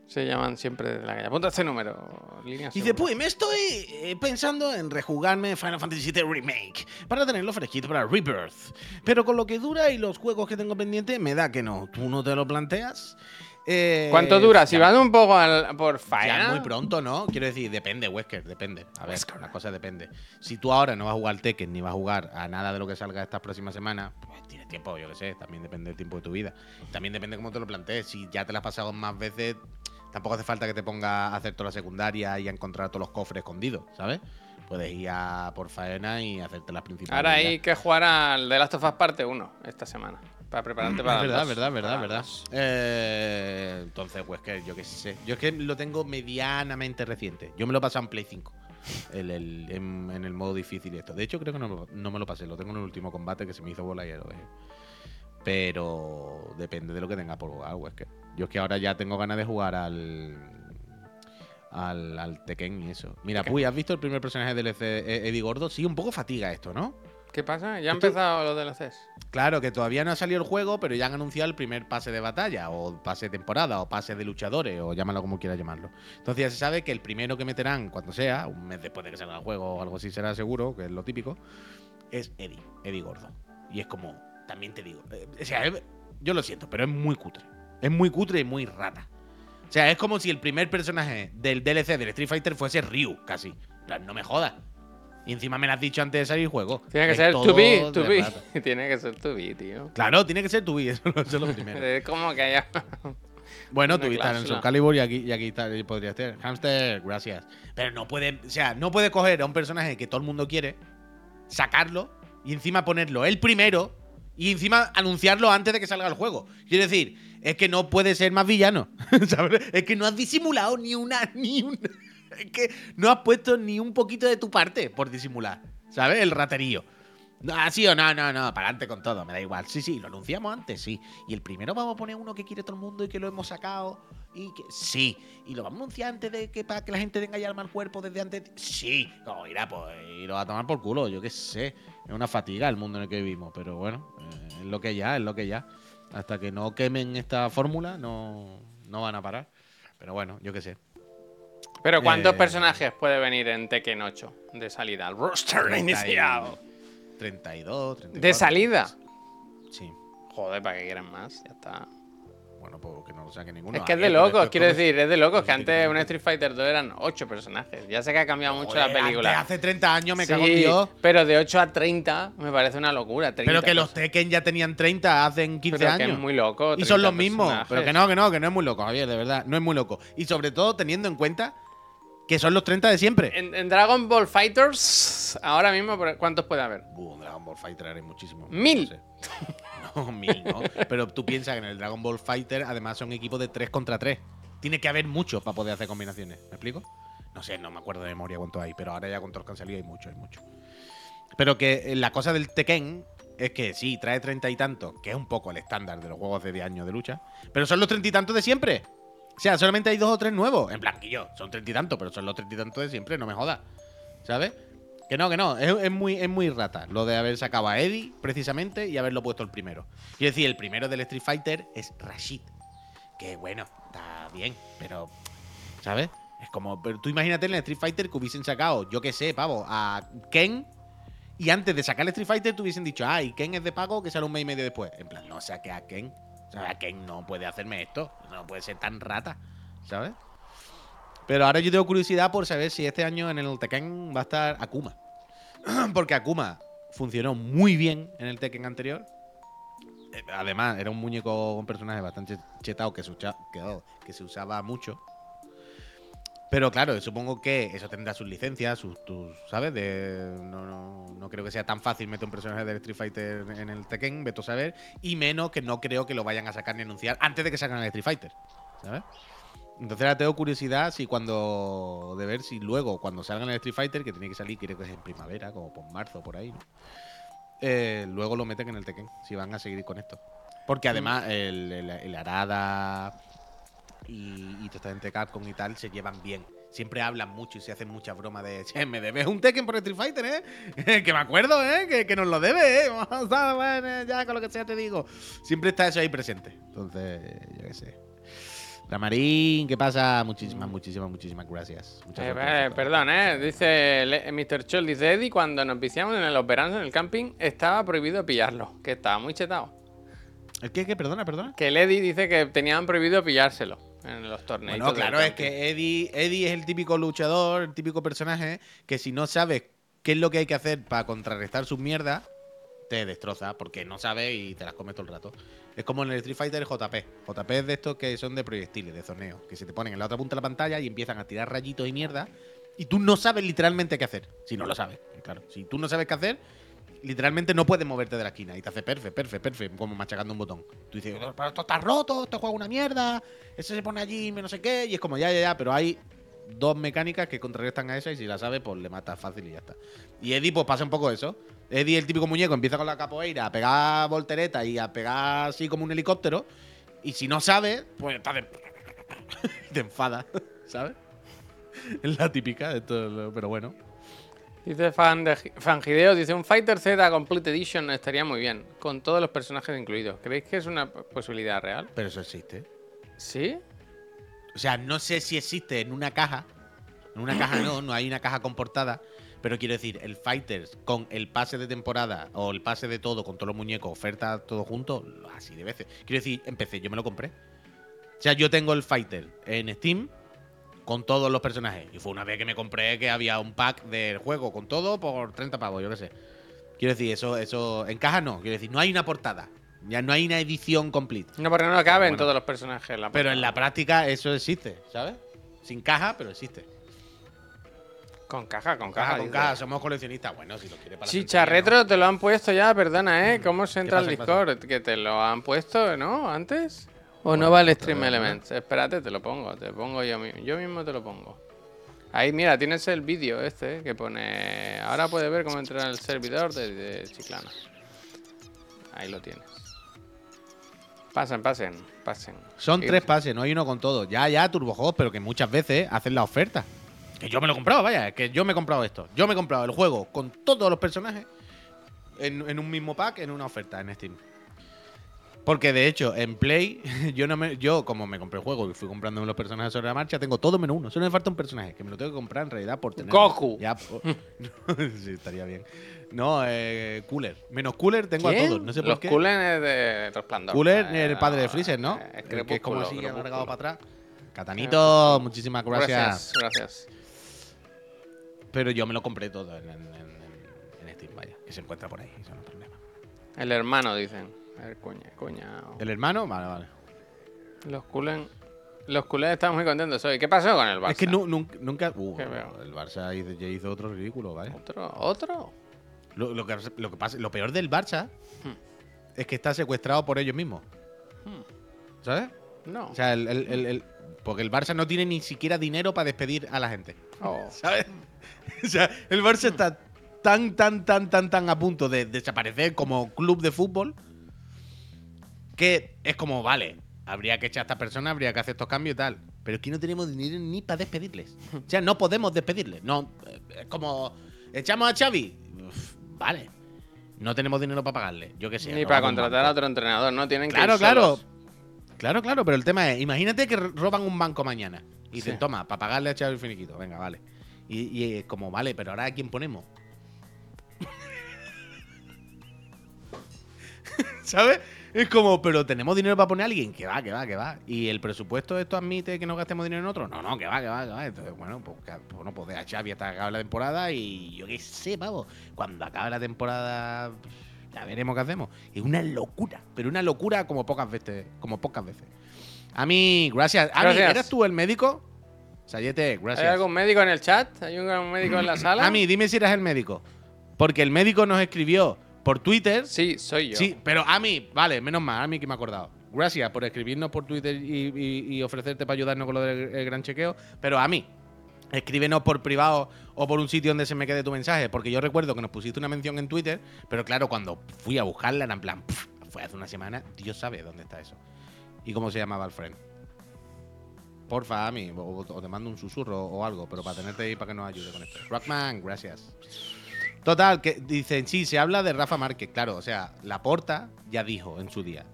S1: Se llaman siempre desde la calle. Apunta este número, línea
S2: Dice, pues me estoy eh, pensando en rejugarme Final Fantasy VII Remake para tenerlo fresquito para Rebirth. Pero con lo que dura y los juegos que tengo pendientes, me da que no. ¿Tú no te lo planteas? Eh,
S1: ¿Cuánto dura? Si
S2: ya-
S1: vas un poco al- por
S2: Ya
S1: faena.
S2: muy pronto, ¿no? Quiero decir, depende, Wesker, depende. A ver, la cosa depende. Si tú ahora no vas a jugar Tekken ni vas a jugar a nada de lo que salga estas próximas semanas, pues tienes tiempo, yo qué sé. También depende del tiempo de tu vida. También depende cómo te lo plantees. Si ya te lo has pasado más veces, tampoco hace falta que te pongas a hacer toda la secundaria y a encontrar todos los cofres escondidos, ¿sabes? Puedes ir a por faena y hacerte las principales.
S1: Ahora hay que jugar al The Last of Us parte 1 esta semana. Para prepararte para
S2: Es verdad,
S1: dos.
S2: verdad, verdad, verdad. Eh, entonces, pues que yo qué sé. Yo es que lo tengo medianamente reciente. Yo me lo he pasado en Play 5. el- el- en, en el modo difícil y esto. De hecho, creo que no, me lo- no me lo pasé. Lo tengo en el último combate que se me hizo bola y lo dejé. Pero depende de lo que tenga por jugar, Wesker. Yo es que ahora ya tengo ganas de jugar al. Al, al Tekken y eso. Mira. Puy, ¿has visto el primer personaje del Eddie Gordo? Sí, un poco fatiga esto, ¿no?
S1: ¿Qué pasa? Ya han empezado los DLCs.
S2: Claro, que todavía no ha salido el juego, pero ya han anunciado el primer pase de batalla, o pase de temporada, o pase de luchadores, o llámalo como quieras llamarlo. Entonces ya se sabe que el primero que meterán, cuando sea, un mes después de que salga el juego o algo así será seguro, que es lo típico, es Eddie, Eddie Gordo. Y es como, también te digo, eh, o sea, es- yo lo siento, pero es muy cutre. Es muy cutre y muy rata. O sea, es como si el primer personaje del DLC del Street Fighter fuese Ryu, casi. No me jodas. Y encima me lo has dicho antes de salir el juego.
S1: Tiene que
S2: Es
S1: ser to be, to be.
S2: rata. *laughs*
S1: Tiene que ser to be, tío.
S2: Claro, tiene que ser tu *laughs* eso, eso es lo primero.
S1: Es como que haya. *laughs*
S2: Bueno, estás en
S1: cláusula.
S2: Soul Calibur y aquí, y aquí está- y podría estar. Hamster, gracias. Pero no puede, o sea, no puede coger a un personaje que todo el mundo quiere, sacarlo y encima ponerlo el primero y encima anunciarlo antes de que salga el juego. Quiero decir, es que no puede ser más villano. *laughs* ¿sabes? Es que no has disimulado ni una, *laughs* ni. Es que no has puesto ni un poquito de tu parte por disimular. ¿Sabes? El raterío. No, así o no, no, no, para adelante con todo, me da igual. Sí, sí, lo anunciamos antes, sí. Y el primero vamos a poner uno que quiere todo el mundo y que lo hemos sacado Y que, sí. ¿Y lo vamos a anunciar antes de que para que la gente tenga ya el mal cuerpo desde antes? Sí. Como irá, pues, y lo va a tomar por culo, yo qué sé. Es una fatiga el mundo en el que vivimos, pero bueno, eh, es lo que ya, es lo que ya. Hasta que no quemen esta fórmula, no, no van a parar. Pero bueno, yo qué sé.
S1: Pero ¿cuántos
S2: Eh,
S1: personajes puede venir en Tekken 8 de salida? Al roster
S2: 30 y-
S1: inicial.
S2: 32, 34.
S1: ¿De salida?
S2: Sí.
S1: Joder, ¿para qué quieren más? Ya está.
S2: Bueno, pues que no lo saque ninguno.
S1: es que es de locos, quiero decir, es de locos. Que antes un Street Fighter 2 eran 8 personajes. Ya sé que ha cambiado mucho la película.
S2: hace 30 años me cago en Dios.
S1: pero de 8 a 30 me parece una locura. 30
S2: Pero que los. Tekken ya tenían 30 hacen 15
S1: Pero que
S2: años.
S1: es muy loco.
S2: y son
S1: 30
S2: los mismos. Pero que no, que no, que no es muy loco, Javier, de verdad. No es muy loco. Y sobre todo teniendo en cuenta que son los 30 de siempre.
S1: En, en Dragon Ball Fighters, ahora mismo, ¿cuántos puede haber?
S2: En Dragon Ball Fighter hay muchísimos.
S1: ¿Mil?
S2: No, sé. *laughs* No, mil, no. Pero tú piensas que en el Dragon Ball Fighter además son equipos de 3 contra 3. Tiene que haber muchos para poder hacer combinaciones. ¿Me explico? No sé, no me acuerdo de memoria cuánto hay, pero ahora ya con todos los que han salido hay mucho, hay mucho. Pero que eh, la cosa del Tekken es que sí, trae treinta y tantos, que es un poco el estándar de los juegos de 10 años de lucha, pero son los treinta y tantos de siempre. O sea, solamente hay dos o tres nuevos. En plan, son treinta y tantos, pero son los treinta y tantos de siempre, no me jodas. ¿Sabes? Que no, que no, es, muy, es muy rata lo de haber sacado a Eddie, precisamente, y haberlo puesto el primero. Quiero decir, el primero del Street Fighter es Rashid. Que bueno, está bien, pero. ¿Sabes? Es como. Pero tú imagínate en el Street Fighter que hubiesen sacado, yo qué sé, pavo, a Ken. Y antes de sacar el Street Fighter, te hubiesen dicho, ah, y Ken es de pago, que sale un mes y medio después. En plan, no saque a Ken. A Ken no puede hacerme esto. No puede ser tan rata. ¿Sabes? Pero ahora yo tengo curiosidad por saber si este año en el Tekken va a estar Akuma. *clears throat* Porque Akuma funcionó muy bien en el Tekken anterior. Eh, Además, era un muñeco con personaje bastante chetado que se, usa- que, que se usaba mucho. Pero claro, supongo que eso tendrá sus licencias, sus, tus, ¿sabes? De, no, no, no creo que sea tan fácil meter un personaje del Street Fighter en el Tekken, veto saber. Y menos que no creo que lo vayan a sacar ni anunciar antes de que salgan el Street Fighter, ¿sabes? Entonces ahora tengo curiosidad si cuando. de ver si luego, cuando salgan el Street Fighter, que tiene que salir, creo que es en primavera, como por marzo, por ahí, ¿no? Eh, luego lo meten en el Tekken, si van a seguir con esto. Porque además el, el, el Arada y, y toda esta gente Capcom y tal se llevan bien. Siempre hablan mucho y se hacen muchas bromas de che, me debes un Tekken por Street Fighter, ¿eh? *laughs* que me acuerdo, ¿eh? Que, que nos lo debe, ¿eh? *laughs* Bueno, ya con lo que sea te digo. Siempre está eso ahí presente. Entonces, yo qué sé. La Marín, ¿qué pasa? Muchísimas, muchísimas, muchísimas gracias. Muchas
S1: Eh,
S2: gracias
S1: eh, perdón, ¿eh? Dice Le- Mr. Chol, dice Eddie, cuando nos viciamos en los veranos en el camping, estaba prohibido pillarlo, que estaba muy chetado.
S2: ¿El qué, qué? Perdona, perdona.
S1: Que el Eddie dice que tenían prohibido pillárselo en los torneos.
S2: Bueno, claro, es que Eddie, Eddie es el típico luchador, el típico personaje que si no sabes qué es lo que hay que hacer para contrarrestar sus mierdas, te destroza porque no sabes y te las comes todo el rato. Es como en el Street Fighter JP. JP es de estos que son de proyectiles, de zoneo, que se te ponen en la otra punta de la pantalla y empiezan a tirar rayitos y mierda y tú no sabes literalmente qué hacer. Si no lo sabes, claro. Si tú no sabes qué hacer, literalmente no puedes moverte de la esquina y te hace perfecto, perfecto, perfecto, como machacando un botón. Tú dices, pero esto está roto, esto juega una mierda, ese se pone allí, no sé qué, y es como, ya, ya, ya, pero hay dos mecánicas que contrarrestan a esa y si la sabes, pues le matas fácil y ya está. Y Eddie, pues pasa un poco eso. Eddie, el típico muñeco, empieza con la capoeira a pegar volteretas y a pegar así como un helicóptero, y si no sabes, pues está de... *laughs* te enfada, *laughs* ¿sabes? Es la típica, esto, pero bueno.
S1: Dice fan de Fangideo, dice un Fighter Z Complete Edition estaría muy bien, con todos los personajes incluidos. ¿Creéis que es una posibilidad real?
S2: Pero eso existe.
S1: ¿Sí?
S2: O sea, no sé si existe en una caja. En una caja no, no hay una caja con portada. Pero quiero decir, el Fighters con el pase de temporada o el pase de todo, con todos los muñecos, oferta todo junto, así de veces. Quiero decir, empecé, yo me lo compré. O sea, yo tengo el Fighter en Steam con todos los personajes. Y fue una vez que me compré que había un pack del juego con todo por 30 pavos, yo qué sé. Quiero decir, eso, eso. En caja no, quiero decir, no hay una portada. Ya no hay una edición completa.
S1: No, porque no caben
S2: Bueno.
S1: todos los personajes. en la
S2: Pero en la práctica eso existe, ¿sabes? Sin caja, pero existe.
S1: Con caja, con
S2: Caja
S1: caja.
S2: con caja, somos coleccionistas. Bueno, si lo quiere para la
S1: Chicha Retro te lo han puesto ya, perdona, ¿eh? ¿Cómo se entra al? Discord? ¿Que te lo han puesto, no? ¿Antes? ¿O no va el Stream. Elements? Espérate, te lo pongo, te pongo yo mismo. Yo mismo te lo pongo. Ahí, mira, tienes el vídeo este, que pone... Ahora puedes ver cómo entrar al servidor de, de Chiclana. Ahí lo tienes. Pasen, pasen, pasen.
S2: Son tres pases, no hay uno con todo. Ya, ya, Turbojuegos, pero que muchas veces hacen la oferta. Que yo me lo he comprado, vaya, que yo me he comprado esto. Yo me he comprado el juego con todos los personajes en, en un mismo pack en una oferta en Steam. Porque de hecho, en Play, *laughs* yo no me, yo como me compré el juego y fui comprándome los personajes sobre la marcha, tengo todo menos uno. Solo me falta un personaje que me lo tengo que comprar en realidad por tener.
S1: Goku.
S2: Ya, *laughs* sí, estaría bien. No, eh, Cooler. Menos Cooler tengo
S1: ¿Quién?
S2: a todos. No sé por
S1: Los
S2: qué.
S1: Coolen es de Resplandor.
S2: Cooler,
S1: Eh,
S2: el padre de Freezer, ¿no?
S1: eh,
S2: El que es como así,
S1: Crepúsculo.
S2: alargado para atrás. Catanito, muchísimas gracias.
S1: Gracias, gracias.
S2: Pero yo me lo compré todo en, en- en- en Steam, vaya. Que se encuentra por ahí, eso no es problema.
S1: El hermano, dicen. A ver, coña, coña.
S2: ¿El hermano? Vale, vale.
S1: Los Coolen. Los Coolen están muy contentos hoy. ¿Qué pasó con el Barça?
S2: Es que nu- nunca. nunca uh, el Barça hizo- ya hizo otro ridículo, ¿vale?
S1: ¿Otro? ¿Otro?
S2: Lo, lo que, lo, que pasa, lo peor del Barça
S1: Hmm.
S2: es que está secuestrado por ellos mismos.
S1: Hmm.
S2: ¿Sabes?
S1: No.
S2: O sea, el, el- porque el Barça no tiene ni siquiera dinero para despedir a la gente.
S1: Oh. *laughs*
S2: ¿Sabes? O sea, el Barça está tan, tan, tan, tan, tan a punto de desaparecer como club de fútbol que es como, vale, habría que echar a esta persona, habría que hacer estos cambios y tal. Pero es que no tenemos dinero ni para despedirles. O sea, no podemos despedirles. No, eh, es como, echamos a Xavi. Uf, vale. No tenemos dinero para pagarle. Yo qué sé.
S1: Ni para contratar a otro entrenador, ¿no? Tienen que
S2: Claro,
S1: ir
S2: claro.
S1: solos.
S2: Claro, claro, pero el tema es, imagínate que roban un banco mañana y dicen,
S1: Sí.
S2: toma, para pagarle a Xavi el finiquito, venga, vale. Y, y es como, vale, pero ahora ¿a quién ponemos? *laughs* ¿Sabes? Es como, pero tenemos dinero para poner a alguien, que va, que va, que va. Y el presupuesto esto admite que no gastemos dinero en otro. No, no, que va, que va, que va. Entonces, bueno, pues, que- pues no pues deja a Xavi hasta que acabe la temporada y yo qué sé, pavo. Cuando acabe la temporada ya veremos qué hacemos. Es una locura, pero una locura como pocas veces, como pocas veces. A mí, gracias. A mí,
S1: Gracias.
S2: ¿eres tú el médico? Sayete,
S1: ¿Hay
S2: gracias.
S1: algún médico en el chat? ¿Hay un médico en la sala?
S2: A mí, dime si eres el médico. Porque el médico nos escribió por Twitter
S1: Sí, soy yo.
S2: Sí, pero a mí, vale, menos mal, a mí que me he acordado. Gracias por escribirnos por Twitter y, y- y ofrecerte para ayudarnos con lo del el gran chequeo. Pero a mí, escríbenos por privado o por un sitio donde se me quede tu mensaje. Porque yo recuerdo que nos pusiste una mención en Twitter, pero claro, cuando fui a buscarla era en plan, "Pff, fue hace una semana, Dios sabe dónde está eso. ¿Y cómo se llamaba el friend? Porfa, a mí, o, o te mando un susurro o algo, pero para tenerte ahí para que nos ayude con esto. Rockman, gracias. Total, que dicen, sí, se habla de Rafa Márquez, claro, o sea, la porta ya dijo en su día,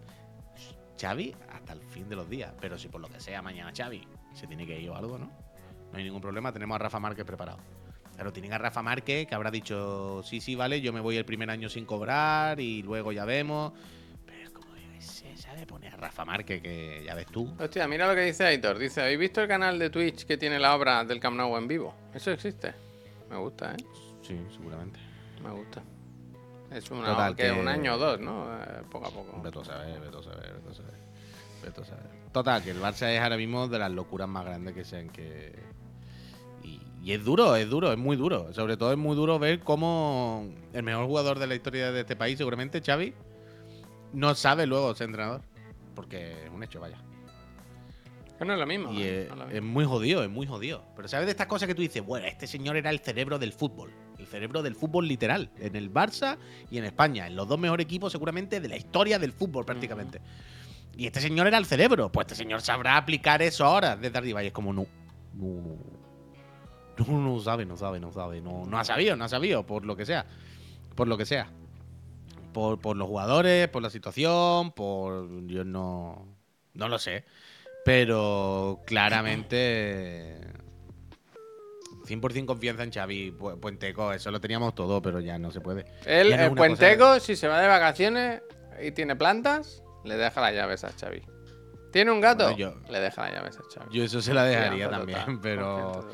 S2: Xavi hasta el fin de los días, pero si por lo que sea mañana Xavi se tiene que ir o algo, ¿no? No hay ningún problema, tenemos a Rafa Márquez preparado. Claro, tienen a Rafa Márquez que habrá dicho, sí, sí, vale, yo me voy el primer año sin cobrar y luego ya vemos. Pero como, yo sé, ¿sabes? Pone a Rafa Márquez que ya ves tú.
S1: Hostia, mira lo que dice Aitor. Dice, ¿habéis visto el canal de Twitch que tiene la obra del Camp en vivo? Eso existe. Me gusta, ¿eh?
S2: Sí, seguramente.
S1: Me gusta. Es una
S2: Total,
S1: que un año o dos, ¿no? Eh, poco a poco.
S2: Veto a saber, veto a saber, veto a saber. Veto a saber. Total, que el Barça es ahora mismo de las locuras más grandes que sean que. Y, y es duro, es duro, es muy duro. Sobre todo es muy duro ver cómo el mejor jugador de la historia de este país, seguramente, Xavi, no sabe luego ser entrenador. Porque es un hecho, vaya.
S1: Que no es lo mismo.
S2: Y
S1: ¿eh?
S2: es,
S1: No es lo
S2: es
S1: mismo.
S2: muy jodido, es muy jodido. Pero ¿sabes de estas cosas que tú dices? Bueno, este señor era el cerebro del fútbol. El cerebro del fútbol literal. En el Barça y en España. En los dos mejores equipos seguramente de la historia del fútbol prácticamente. Y este señor era el cerebro. Pues este señor sabrá aplicar eso ahora desde arriba. Y es como, no. No. No, no sabe, no sabe, no sabe. No, no ha sabido, no ha sabido, por lo que sea. Por lo que sea. Por, por los jugadores, por la situación, por. Yo no. No lo sé. Pero claramente. 100% confianza en Xavi, Pu- Puenteco, eso lo teníamos todo, pero ya no se puede. No es
S1: el Puenteco, si se va de vacaciones y tiene plantas, le deja las llaves a Xavi. ¿Tiene un gato?
S2: Bueno, yo-
S1: Le deja las llaves a Xavi.
S2: Yo eso se la dejaría también,
S1: total,
S2: pero.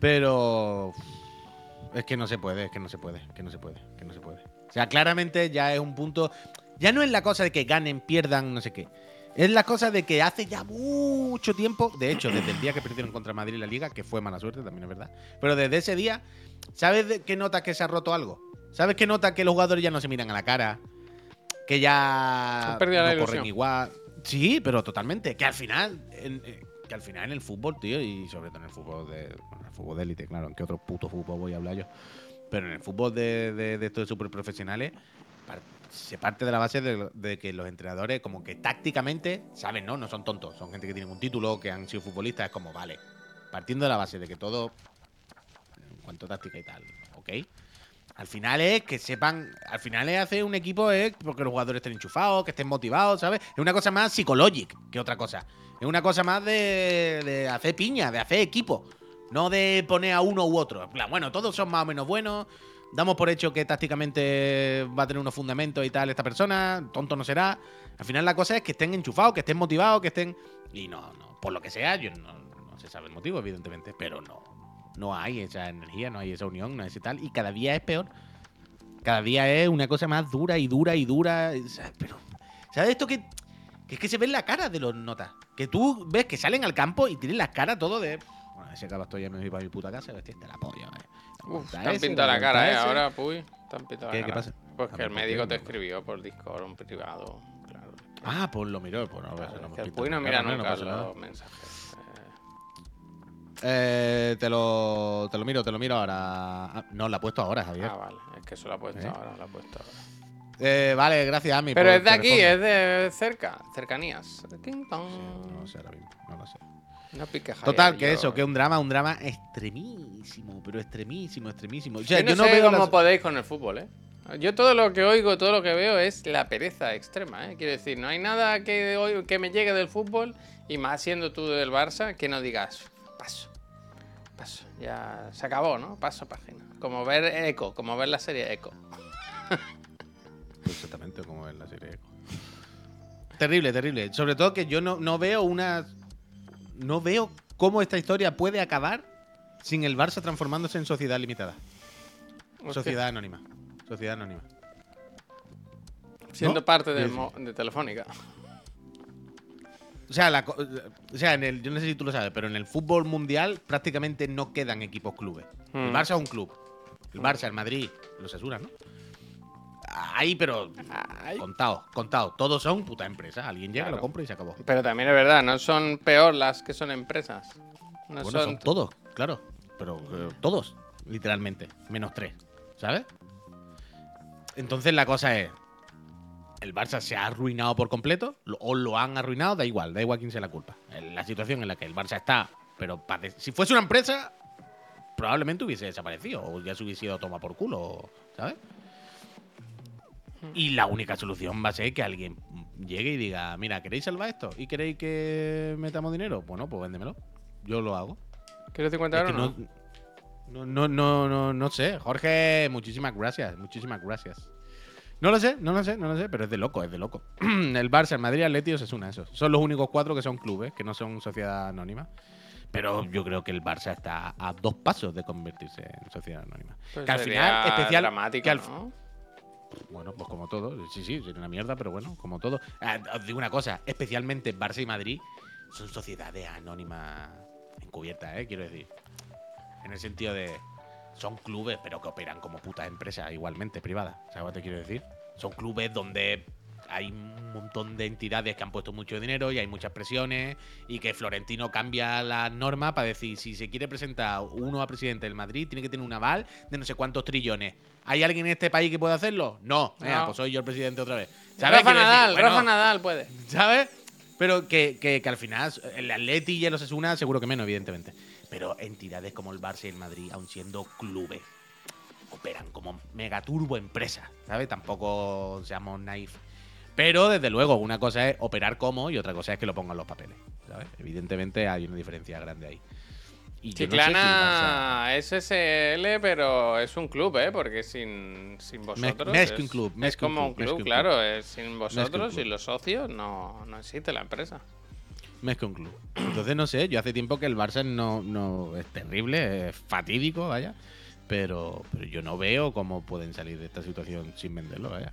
S2: Pero. Es que no se puede, es que no se puede, que no se puede, que no se puede. O sea, claramente ya es un punto. Ya no es la cosa de que ganen, pierdan, no sé qué. Es la cosa de que hace ya mucho tiempo, de hecho, desde el día que perdieron contra Madrid la liga, que fue mala suerte, también es verdad. Pero desde ese día, ¿sabes qué nota que se ha roto algo? ¿Sabes qué nota que los jugadores ya no se miran a la cara? Que ya
S1: perdido la
S2: no corren igual. Sí, pero totalmente. Que al final, en- eh, que al final en el fútbol, tío, y sobre todo en el fútbol de, bueno, el fútbol de élite, claro, en qué otro puto fútbol voy a hablar yo. Pero en el fútbol de, de, de estos super profesionales, se parte de la base de, de que los entrenadores, como que tácticamente, saben, ¿no? No son tontos, son gente que tienen un título, que han sido futbolistas, es como, vale, partiendo de la base de que todo, en cuanto táctica y tal, ok. Al final es que sepan, al final es hacer un equipo es porque los jugadores estén enchufados, que estén motivados, ¿sabes? Es una cosa más psicológica que otra cosa. Es una cosa más de, de hacer piña, de hacer equipo. No de poner a uno u otro. En plan, bueno, todos son más o menos buenos. Damos por hecho que tácticamente va a tener unos fundamentos y tal esta persona. Tonto no será. Al final la cosa es que estén enchufados, que estén motivados, que estén. Y no, no. Por lo que sea, yo no, no se sabe el motivo, evidentemente. Pero no. No hay esa energía, no hay esa unión, no hay ese tal. Y cada día es peor. Cada día es una cosa más dura y dura y dura. Pero. ¿Sabes esto que.? Que es que se ve en la cara de los notas. Que tú ves que salen al campo y tienen la cara todo de. Bueno, ese acaba estoy ya me voy para mi puta casa, vestir de la polla, vaya.
S1: Uf, te han pintado la cara, ¿eh? Ahora, puy. Te han pintado
S2: ¿Qué-
S1: la
S2: qué
S1: cara.
S2: pasa?
S1: Pues que el
S2: ¿por qué?
S1: médico te escribió por Discord, un privado. Claro.
S2: Ah, pues lo miró. Pues no,
S1: Claro,
S2: no
S1: que el puy no mira nunca los mensajes. Eh,
S2: Eh, te lo, te lo miro, te lo miro ahora. Ah, no, la he puesto ahora, Javier.
S1: ah, vale. Es que eso lo ha puesto
S2: ¿Eh?
S1: ahora, lo ha puesto ahora.
S2: Eh, vale, gracias, Ami.
S1: Pero
S2: por-
S1: es de aquí, es de cerca, cercanías. Ting,
S2: Sí,
S1: tong.
S2: no lo sé ahora mismo, no lo sé.
S1: No piques,
S2: Total, que
S1: yo-
S2: eso, que un drama, un drama extremísimo, pero extremísimo, extremísimo. O sea,
S1: yo no,
S2: yo no
S1: sé
S2: veo
S1: cómo
S2: las-
S1: podéis con el fútbol, ¿eh? Yo todo lo que oigo, todo lo que veo es la pereza extrema, ¿eh? Quiero decir, no hay nada que, que me llegue del fútbol, y más siendo tú del Barça, que no digas, paso, paso, ya se acabó, ¿no? Paso página. Como ver Echo, como ver la serie Echo. *laughs*
S2: Exactamente como en la serie Echo. Terrible, terrible. Sobre todo que yo no, no veo una. No veo cómo esta historia puede acabar sin el Barça transformándose en sociedad limitada. Sociedad anónima. Sociedad anónima.
S1: Siendo
S2: ¿no?
S1: parte de, Telefónica.
S2: O sea, la o sea en el, yo no sé si tú lo sabes, pero en el fútbol mundial prácticamente no quedan equipos clubes. El
S1: Mm.
S2: Barça es un club. El Barça, el Madrid, los Asura, ¿no? Ahí, pero
S1: Ay.
S2: contado, contado. Todos son puta empresa. Alguien llega,
S1: Claro.
S2: lo compra y se acabó.
S1: Pero también es verdad, no son peor las que son empresas. No
S2: bueno,
S1: son,
S2: son todos, claro. Pero eh, todos, literalmente. Menos tres, ¿sabes? Entonces la cosa es. El Barça se ha arruinado por completo, o lo han arruinado, da igual, da igual quién sea la culpa. La situación en la que el Barça está, pero si fuese una empresa, probablemente hubiese desaparecido, o ya se hubiese ido a tomar por culo, ¿sabes? Y la única solución va a ser que alguien llegue y diga, mira, ¿queréis salvar esto? ¿Y queréis que metamos dinero? Bueno, pues véndemelo. Yo lo hago.
S1: ¿Quieres 50
S2: Es
S1: euros?
S2: que
S1: no?
S2: no, no, no, no, no sé. Jorge, muchísimas gracias, muchísimas gracias. No lo sé, no lo sé, no lo sé, pero es de loco, es de loco. *clears throat* el Barça, el Madrid, Atleti, Osasuna, esos. Son los únicos cuatro que son clubes, que no son sociedad anónima. Pero yo creo que el Barça está a dos pasos de convertirse en sociedad anónima.
S1: Pues
S2: que al final, especial.
S1: dramático,
S2: que al-
S1: ¿no?
S2: Bueno, pues como todo. Sí, sí, sería una mierda, pero bueno, como todo. Ah, os digo una cosa, especialmente Barça y Madrid son sociedades anónimas encubiertas, ¿eh? Quiero decir. En el sentido de. Son clubes, pero que operan como putas empresas igualmente privadas. ¿Sabes lo que te quiero decir? Son clubes donde hay un montón de entidades que han puesto mucho dinero y hay muchas presiones y que Florentino cambia las normas para decir si se quiere presentar uno a presidente del Madrid tiene que tener un aval de no sé cuántos trillones. ¿Hay alguien en este país que pueda hacerlo? No. Pues soy yo el presidente otra vez.
S1: Rafa
S2: Quiero decir,
S1: Nadal,
S2: bueno,
S1: Rafa Nadal puede.
S2: ¿Sabes? Pero que, que- que al final el Atleti y el Osasuna seguro que menos, evidentemente. Pero entidades como el Barça y el Madrid, aun siendo clubes, operan como mega turbo empresas, ¿sabes? Tampoco seamos naif. Pero desde luego, una cosa es operar como y otra cosa es que lo pongan los papeles, ¿sabes? Evidentemente hay una diferencia grande ahí. Y yo no sé si el Barça-
S1: Chiclana es SL, pero es un club, ¿eh? Porque sin, sin vosotros.
S2: més que un
S1: es-
S2: club,
S1: Es como un
S2: club,
S1: claro. es sin vosotros y los socios no, no existe la empresa.
S2: Més que un club. Entonces, no sé, yo hace tiempo que el Barça no, no es terrible, es fatídico, vaya. Pero, pero yo no veo cómo pueden salir de esta situación sin venderlo, vaya.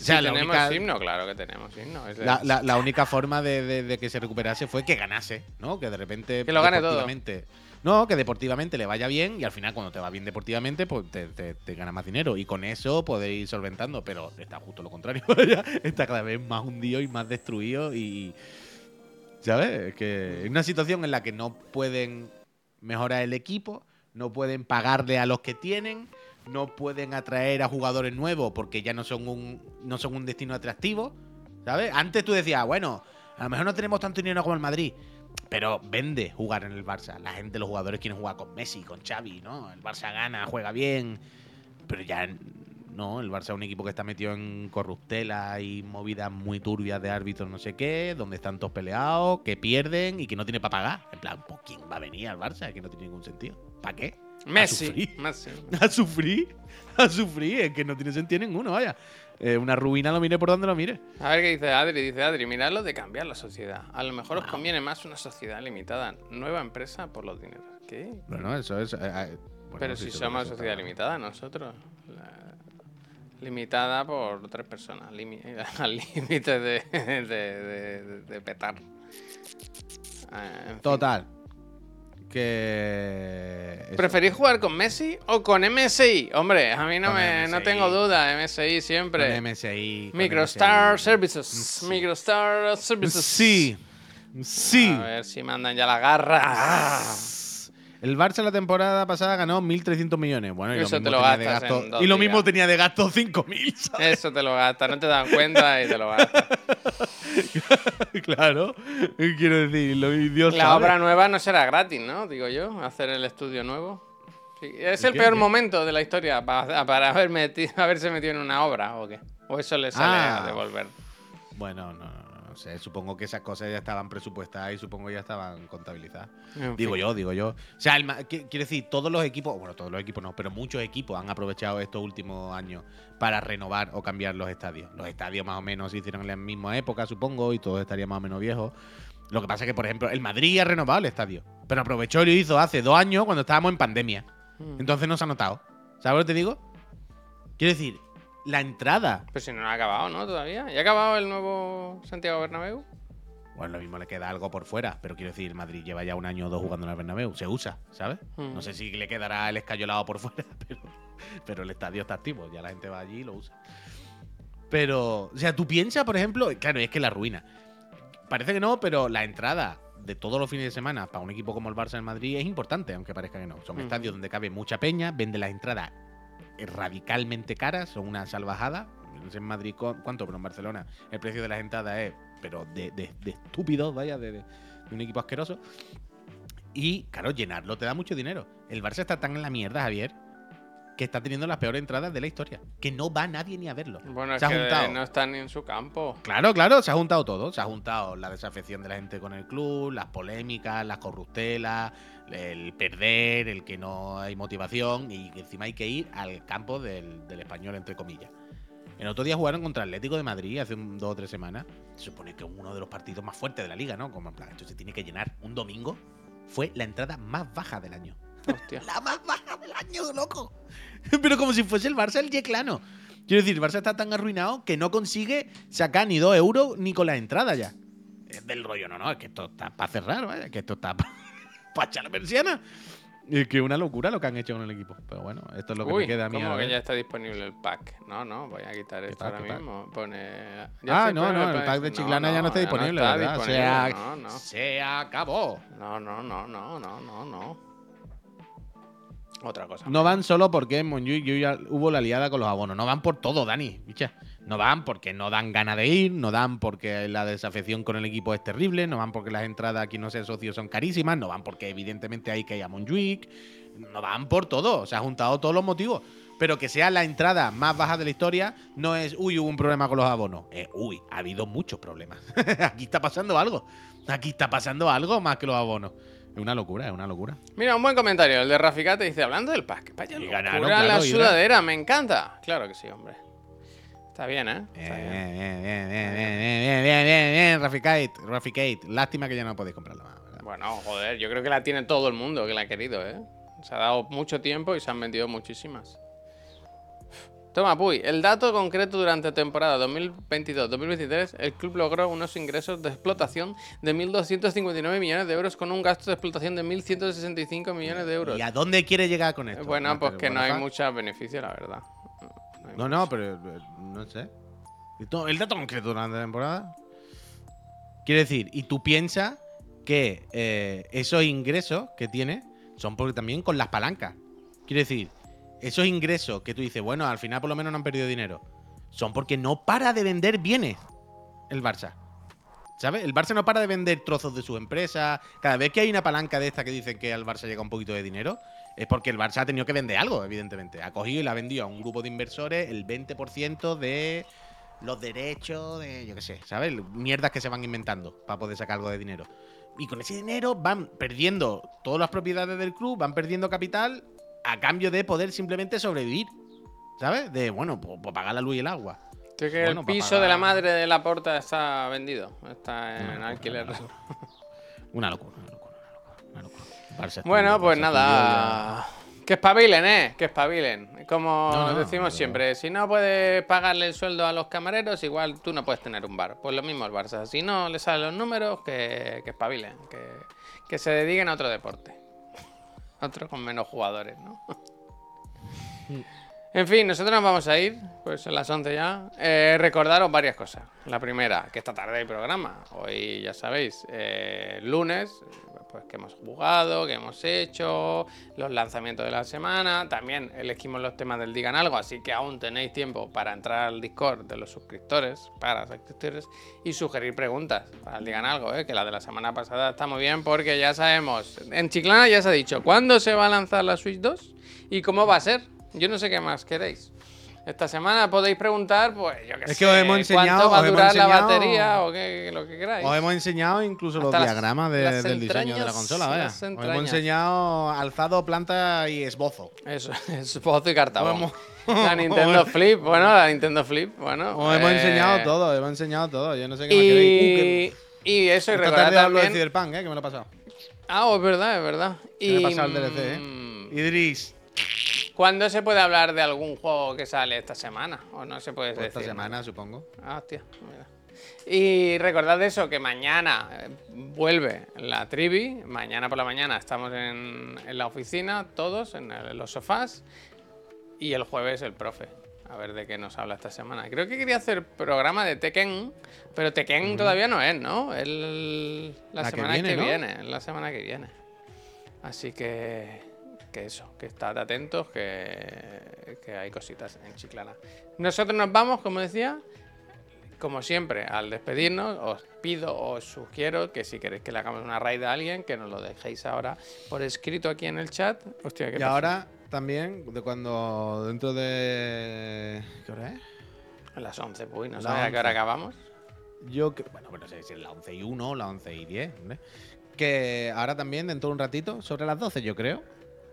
S2: O sea,
S1: Sí,
S2: la
S1: tenemos
S2: única,
S1: himno, claro que tenemos himno. es de-
S2: la, la- la única forma de, de- de que se recuperase fue que ganase, ¿no? Que de repente.
S1: Que lo gane todo.
S2: deportivamente- No, que deportivamente le vaya bien y al final, cuando te va bien deportivamente, pues te, te, te gana más dinero. Y con eso podéis ir solventando. Pero está justo lo contrario. *laughs* está cada vez más hundido y más destruido. Y. ¿Sabes? Es que es una situación en la que no pueden mejorar el equipo, no pueden pagarle a los que tienen, no pueden atraer a jugadores nuevos porque ya no son un, no son un destino atractivo, ¿sabes? Antes tú decías, bueno, a lo mejor no tenemos tanto dinero como el Madrid, pero vende jugar en el Barça. La gente, los jugadores quieren jugar con Messi, con Xavi, ¿no? El Barça gana, juega bien, pero ya no, el Barça es un equipo que está metido en corruptela y movidas muy turbias de árbitros no sé qué, donde están todos peleados, que pierden y que no tiene para pagar. En plan, ¿por quién va a venir al Barça? Que no tiene ningún sentido. ¿Para qué?
S1: Messi.
S2: A sufrir.
S1: Messi. *laughs*
S2: A sufrir. A sufrir. Es que no tiene sentido ninguno, vaya. Eh, una ruina lo mire por donde lo mire.
S1: A ver qué dice Adri. Dice Adri, mirad lo de cambiar la sociedad. A lo mejor os conviene más una sociedad limitada. Nueva empresa por los dineros. ¿Qué?
S2: Bueno, eso es. eh, eh, bueno,
S1: Pero si somos
S2: eso
S1: sociedad limitada, nosotros. La- Limitada por tres personas. limi- *laughs* al límite de, de, de- de- de petar. Ah, en fin.
S2: Total. Que. eso.
S1: ¿Preferís jugar con Messi o con MSI? Hombre, a mí no,
S2: Con
S1: me, no tengo duda. MSI siempre.
S2: Con MSI. con
S1: Microstar
S2: MSI.
S1: Services.
S2: Sí.
S1: Microstar Services.
S2: Sí. Sí.
S1: A ver si mandan ya la garra. Ah.
S2: El Barça la temporada pasada ganó 1.300 millones. Bueno, y lo,
S1: Eso te
S2: mismo
S1: lo
S2: tenía de gasto,
S1: en dos
S2: y lo
S1: días.
S2: mismo tenía de gasto 5.000. ¿sabes?
S1: Eso te lo gastas, no te dan cuenta y te lo gastas. *laughs*
S2: claro. Quiero decir, lo Dios
S1: La
S2: sabe.
S1: obra nueva no será gratis, ¿no? Digo yo, hacer el estudio nuevo. Sí, Es el peor
S2: momento
S1: de la historia para, para haber meti- *laughs* haberse metido en una obra o qué. O eso le sale
S2: Ah.
S1: a devolver.
S2: Bueno, no, no, no, no sé. Supongo que esas cosas ya estaban presupuestadas y supongo ya estaban contabilizadas.
S1: En
S2: Digo
S1: fin.
S2: yo, digo yo. O sea, el quiero decir, todos los equipos, bueno, todos los equipos no, pero muchos equipos han aprovechado estos últimos años para renovar o cambiar los estadios. Los estadios más o menos se hicieron en la misma época, supongo, y todos estarían más o menos viejos. Lo que pasa es que, por ejemplo, el Madrid ha renovado el estadio, pero aprovechó y lo hizo hace dos años cuando estábamos en pandemia.
S1: Mm.
S2: Entonces no se ha notado. ¿Sabes lo que te digo? Quiero decir, la entrada.
S1: Pero si no ha acabado, ¿no? Todavía. ¿Ya ha acabado el nuevo Santiago Bernabéu?
S2: Bueno, lo mismo le queda algo por fuera, pero quiero decir, Madrid lleva ya un año o dos jugando en el Bernabéu. Se usa, ¿sabes?
S1: Mm.
S2: No sé si le quedará el escayolado por fuera, *laughs* pero, pero el estadio está activo. Ya la gente va allí y lo usa. Pero, o sea, tú piensas, por ejemplo, claro, es que la ruina. Parece que no, pero la entrada de todos los fines de semana para un equipo como el Barça en Madrid es importante, aunque parezca que no. Son
S1: Ujú.
S2: estadios donde cabe mucha peña, vende las entradas radicalmente caras, son una salvajada. No sé en Madrid cu- cuánto, pero en Barcelona el precio de las entradas es, pero de, de, de estúpido, vaya, de- de un equipo asqueroso. Y, claro, llenarlo te da mucho dinero. El Barça está tan en la mierda, Javier, que está teniendo las peores entradas de la historia. Que no va nadie ni a verlo.
S1: Bueno, es
S2: Se ha
S1: que
S2: juntado.
S1: no están ni en su campo.
S2: Claro, claro, se ha juntado todo. Se ha juntado la desafección de la gente con el club, las polémicas, las corruptelas, el perder, el que no hay motivación y que encima hay que ir al campo del, del español, entre comillas. El otro día jugaron contra Atlético de Madrid hace un- dos o tres semanas. Se supone que uno de los partidos más fuertes de la liga, ¿no? Como en plan, esto se tiene que llenar. Un domingo fue la entrada más baja del año.
S1: Hostia.
S2: La más baja del año, loco. *laughs* Pero como si fuese el Barça el Yeclano. Quiero decir, el Barça está tan arruinado que no consigue sacar ni dos euros ni con la entrada ya. Es del rollo, no, no, es que esto está para cerrar, vaya, que esto está *laughs* para echar la persiana. Es que una locura lo que han hecho con el equipo. Pero bueno, esto es lo que
S1: Uy,
S2: me queda a mí.
S1: ¿cómo
S2: a
S1: que ya está disponible el pack? No, no, voy a quitar esto
S2: pack,
S1: ahora mismo. Pone.
S2: Ah, no, no, el pack de Chiclana ya no está disponible,
S1: está
S2: ¿verdad?
S1: disponible,
S2: se, ha-
S1: No, no.
S2: se acabó.
S1: No, no, no, no, no, no, no. Otra cosa.
S2: No van solo porque en Montjuic ya hubo la liada con los abonos. No van por todo, Dani. No van porque no dan ganas de ir, no dan porque la desafección con el equipo es terrible, no van porque las entradas aquí no sean socios son carísimas, no van porque evidentemente hay que ir a Montjuic, no van por todo. Se han juntado todos los motivos. Pero que sea la entrada más baja de la historia no es, uy, hubo un problema con los abonos. Es, uy, ha habido muchos problemas. *laughs* aquí está pasando algo. Aquí está pasando algo más que los abonos. Es una locura, es una locura.
S1: Mira, un buen comentario. El de Raficate dice: Hablando del pack, vaya locura
S2: ganaron,
S1: la
S2: claro, Hidra.
S1: sudadera, me encanta. Claro que sí, hombre. Está bien, ¿eh? Está bien.
S2: bien, bien, bien, bien, bien, bien, bien, bien, bien, Raficate, Raficate. Lástima que ya no podéis comprarla más, ¿verdad?
S1: Bueno, joder, yo creo que la tiene todo el mundo que la ha querido, ¿eh? Se ha dado mucho tiempo y se han vendido muchísimas. Toma, Puy, el dato concreto durante temporada 2022-2023, el club logró unos ingresos de explotación de 1.259 millones de euros con un gasto de explotación de 1.165 millones de euros.
S2: ¿Y a dónde quiere llegar con esto?
S1: Bueno, pues que no hay
S2: Rafa?
S1: mucho beneficio, la verdad. hay
S2: No, no, pero eh, no sé. ¿Y tú- ¿El dato concreto durante la temporada? Quiere decir, y tú piensas que eh, esos ingresos que tiene son porque también con las palancas. Quiere decir, esos ingresos que tú dices, bueno, al final por lo menos no han perdido dinero, son porque no para de vender bienes el Barça. ¿Sabes? El Barça no para de vender trozos de su empresa. Cada vez que hay una palanca de esta que dicen que al Barça llega un poquito de dinero, es porque el Barça ha tenido que vender algo, evidentemente. Ha cogido y le ha vendido a un grupo de inversores el 20% de los derechos de, yo qué sé, ¿sabes? Mierdas que se van inventando para poder sacar algo de dinero. Y con ese dinero van perdiendo todas las propiedades del club, van perdiendo capital a cambio de poder simplemente sobrevivir. ¿Sabes? De, bueno, pues, pagar la luz y el agua.
S1: Que
S2: Bueno,
S1: el piso
S2: pagar-
S1: de la madre de la porta está vendido. Está en
S2: Una
S1: alquiler.
S2: una locura. Una locura, una locura, una locura. Una locura. Barça
S1: Bueno,
S2: estudio,
S1: pues
S2: Barça
S1: nada. Que espabilen, ¿eh? Que espabilen. Como
S2: No, no,
S1: decimos siempre, si no puedes pagarle el sueldo a los camareros, igual tú no puedes tener un bar. Pues lo mismo el Barça. Si no le salen los números, que, que espabilen. Que, que se dediquen a otro deporte. Otro con menos jugadores, ¿no? *laughs* En fin, nosotros nos vamos a ir, pues son las 11 ya. Eh, recordaros varias cosas. La primera, que esta tarde hay programa. Hoy, ya sabéis, eh, lunes, pues que hemos jugado, que hemos hecho, los lanzamientos de la semana. También elegimos los temas del Digan Algo, así que aún tenéis tiempo para entrar al Discord de los suscriptores, para suscriptores, y sugerir preguntas para el Digan Algo, ¿eh? que la de la semana pasada está muy bien porque ya sabemos, en Chiclana ya se ha dicho, ¿cuándo se va a lanzar la Switch 2 y cómo va a ser? Yo no sé qué más queréis. Esta semana podéis preguntar, pues yo qué
S2: Es
S1: sé,
S2: que os hemos enseñado-
S1: cuánto va a
S2: os hemos
S1: durar la
S2: enseñado-
S1: batería o qué, lo que queráis.
S2: Os hemos enseñado incluso los
S1: Hasta las-
S2: diagramas de-
S1: las
S2: del diseño de la consola, vaya. Os hemos enseñado alzado, planta y esbozo.
S1: Eso, *laughs* es pozo y cartabón.
S2: Hemos- *laughs*
S1: La Nintendo *laughs* Flip, bueno, la Nintendo Flip, bueno.
S2: Os hemos
S1: eh,
S2: enseñado todo, hemos enseñado todo. Yo no sé qué más queréis.
S1: Y, y eso, y
S2: Esta
S1: recordad
S2: tarde hablo de
S1: también...
S2: Cyberpunk, ¿eh? Que me lo he pasado.
S1: Ah, oh, es verdad, es verdad.
S2: Me
S1: Y,
S2: he pasado el DLC,
S1: mm,
S2: ¿eh? Idris,
S1: ¿Cuándo se puede hablar de algún juego que sale esta semana? ¿O no se puede decir?
S2: esta semana, supongo.
S1: Ah, hostia, mira. Y recordad eso, que mañana eh, vuelve la trivi. Mañana por la mañana estamos en, en la oficina, todos, en, el- en los sofás. Y el jueves el profe. A ver de qué nos habla esta semana. Creo que quería hacer programa de Tekken, pero Tekken todavía no es, ¿no? El, la,
S2: La que
S1: semana
S2: viene,
S1: que viene, es la semana que viene. Así que, que eso, que estad atentos, que, que hay cositas en Chiclana. Nosotros nos vamos, como decía, como siempre, al despedirnos, os pido, os sugiero que si queréis que le hagamos una raid a alguien, que nos lo dejéis ahora por escrito aquí en el chat. Hostia, ¿qué
S2: Y
S1: pasa?
S2: ahora también, de cuando dentro de. ¿Qué hora es?
S1: A las 11, pues, no sabes a qué hora
S2: 11.
S1: acabamos.
S2: Yo, que- bueno, no sé si es la 11 y 1 o la 11 y 10. ¿vale? Que ahora también, dentro de un ratito, sobre las 12, yo creo.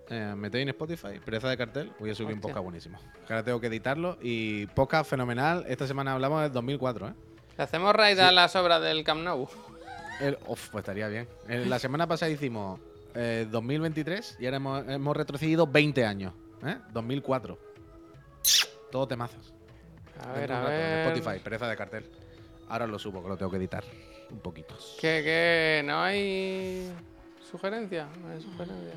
S2: Eh, metéis en Spotify, pereza de cartel, voy a subir un
S1: Hostia.
S2: podcast buenísimo. Ahora tengo que editarlo y podcast fenomenal. Esta semana hablamos del 2004, ¿eh?
S1: Le hacemos raid a las obras del Camp Nou.
S2: El- uf, pues estaría bien. En la semana pasada hicimos eh, 2023 y ahora hemos, hemos retrocedido 20 años. ¿eh? 2004. Todo temazos.
S1: A ver, a
S2: un rato,
S1: ver.
S2: Spotify, pereza de cartel. Ahora lo subo, que lo tengo que editar. Un poquito.
S1: ¿Qué, qué? ¿No hay sugerencia? No hay sugerencia.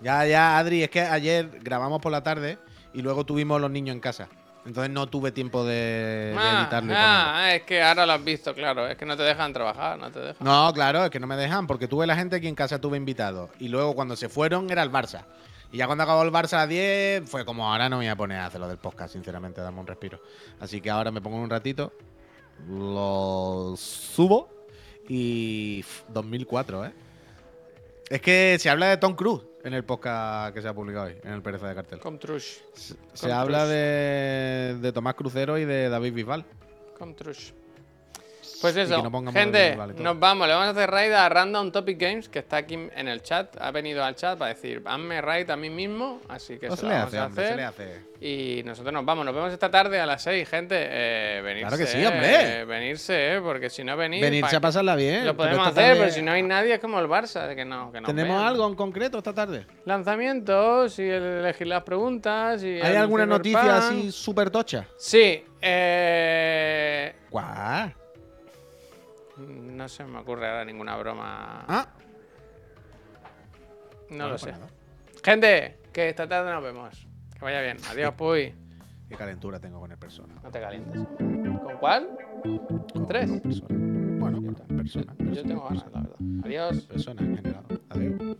S2: Ya, ya, Adri, es que ayer grabamos por la tarde y luego tuvimos los niños en casa. Entonces no tuve tiempo de, de
S1: Ah,
S2: editarlo. y ponerlo.
S1: ah, es que ahora lo has visto, claro. Es que no te dejan trabajar, no te dejan.
S2: No, claro, es que no me dejan, porque tuve la gente aquí en casa tuve invitados. Y luego cuando se fueron era el Barça. Y ya cuando acabó el Barça a las 10, fue como ahora no me voy a poner a hacer lo del podcast, sinceramente, dame un respiro. Así que ahora me pongo un ratito, lo subo y pf, 2004, ¿eh? Es que se habla de Tom Cruise en el podcast que se ha publicado hoy, en el Pereza de Cartel.
S1: Come trush.
S2: Se, habla de Tomás Crucero y de David Bisbal.
S1: Come trush. Pues eso,
S2: no
S1: gente,
S2: vale
S1: nos vamos. Le vamos a hacer raid a Random Topic Games, que está aquí en el chat. Ha venido al chat para decir, hazme raid a mí mismo. Así que
S2: No
S1: se
S2: se le
S1: vamos
S2: hace,
S1: a
S2: hombre, se
S1: hacer.
S2: le hace.
S1: Y nosotros nos vamos. Nos vemos esta tarde a las 6, gente. Eh, venirse,
S2: Claro que sí, hombre.
S1: eh, venirse, eh, porque si no venís...
S2: Venirse
S1: ¿pa'
S2: a pasarla bien.
S1: Lo podemos hacer,
S2: tarde-
S1: pero si no hay nadie es como el Barça, que no, que
S2: ¿Tenemos algo en concreto esta tarde?
S1: Lanzamientos y el elegir las preguntas y
S2: ¿Hay alguna noticia así súper tocha?
S1: Sí, eh...
S2: ¿Cuál?
S1: No se me ocurre ahora ninguna broma.
S2: ¿Ah?
S1: No, lo sé. Gente, que esta tarde nos vemos. Que vaya bien. Adiós, Puy.
S2: Qué calentura tengo con el persona.
S1: No te calientes. ¿Con cuál?
S2: ¿Con
S1: tres?
S2: Con persona. Bueno, yo,
S1: yo tengo ganas, la verdad. Adiós.
S2: Persona en general. Adiós.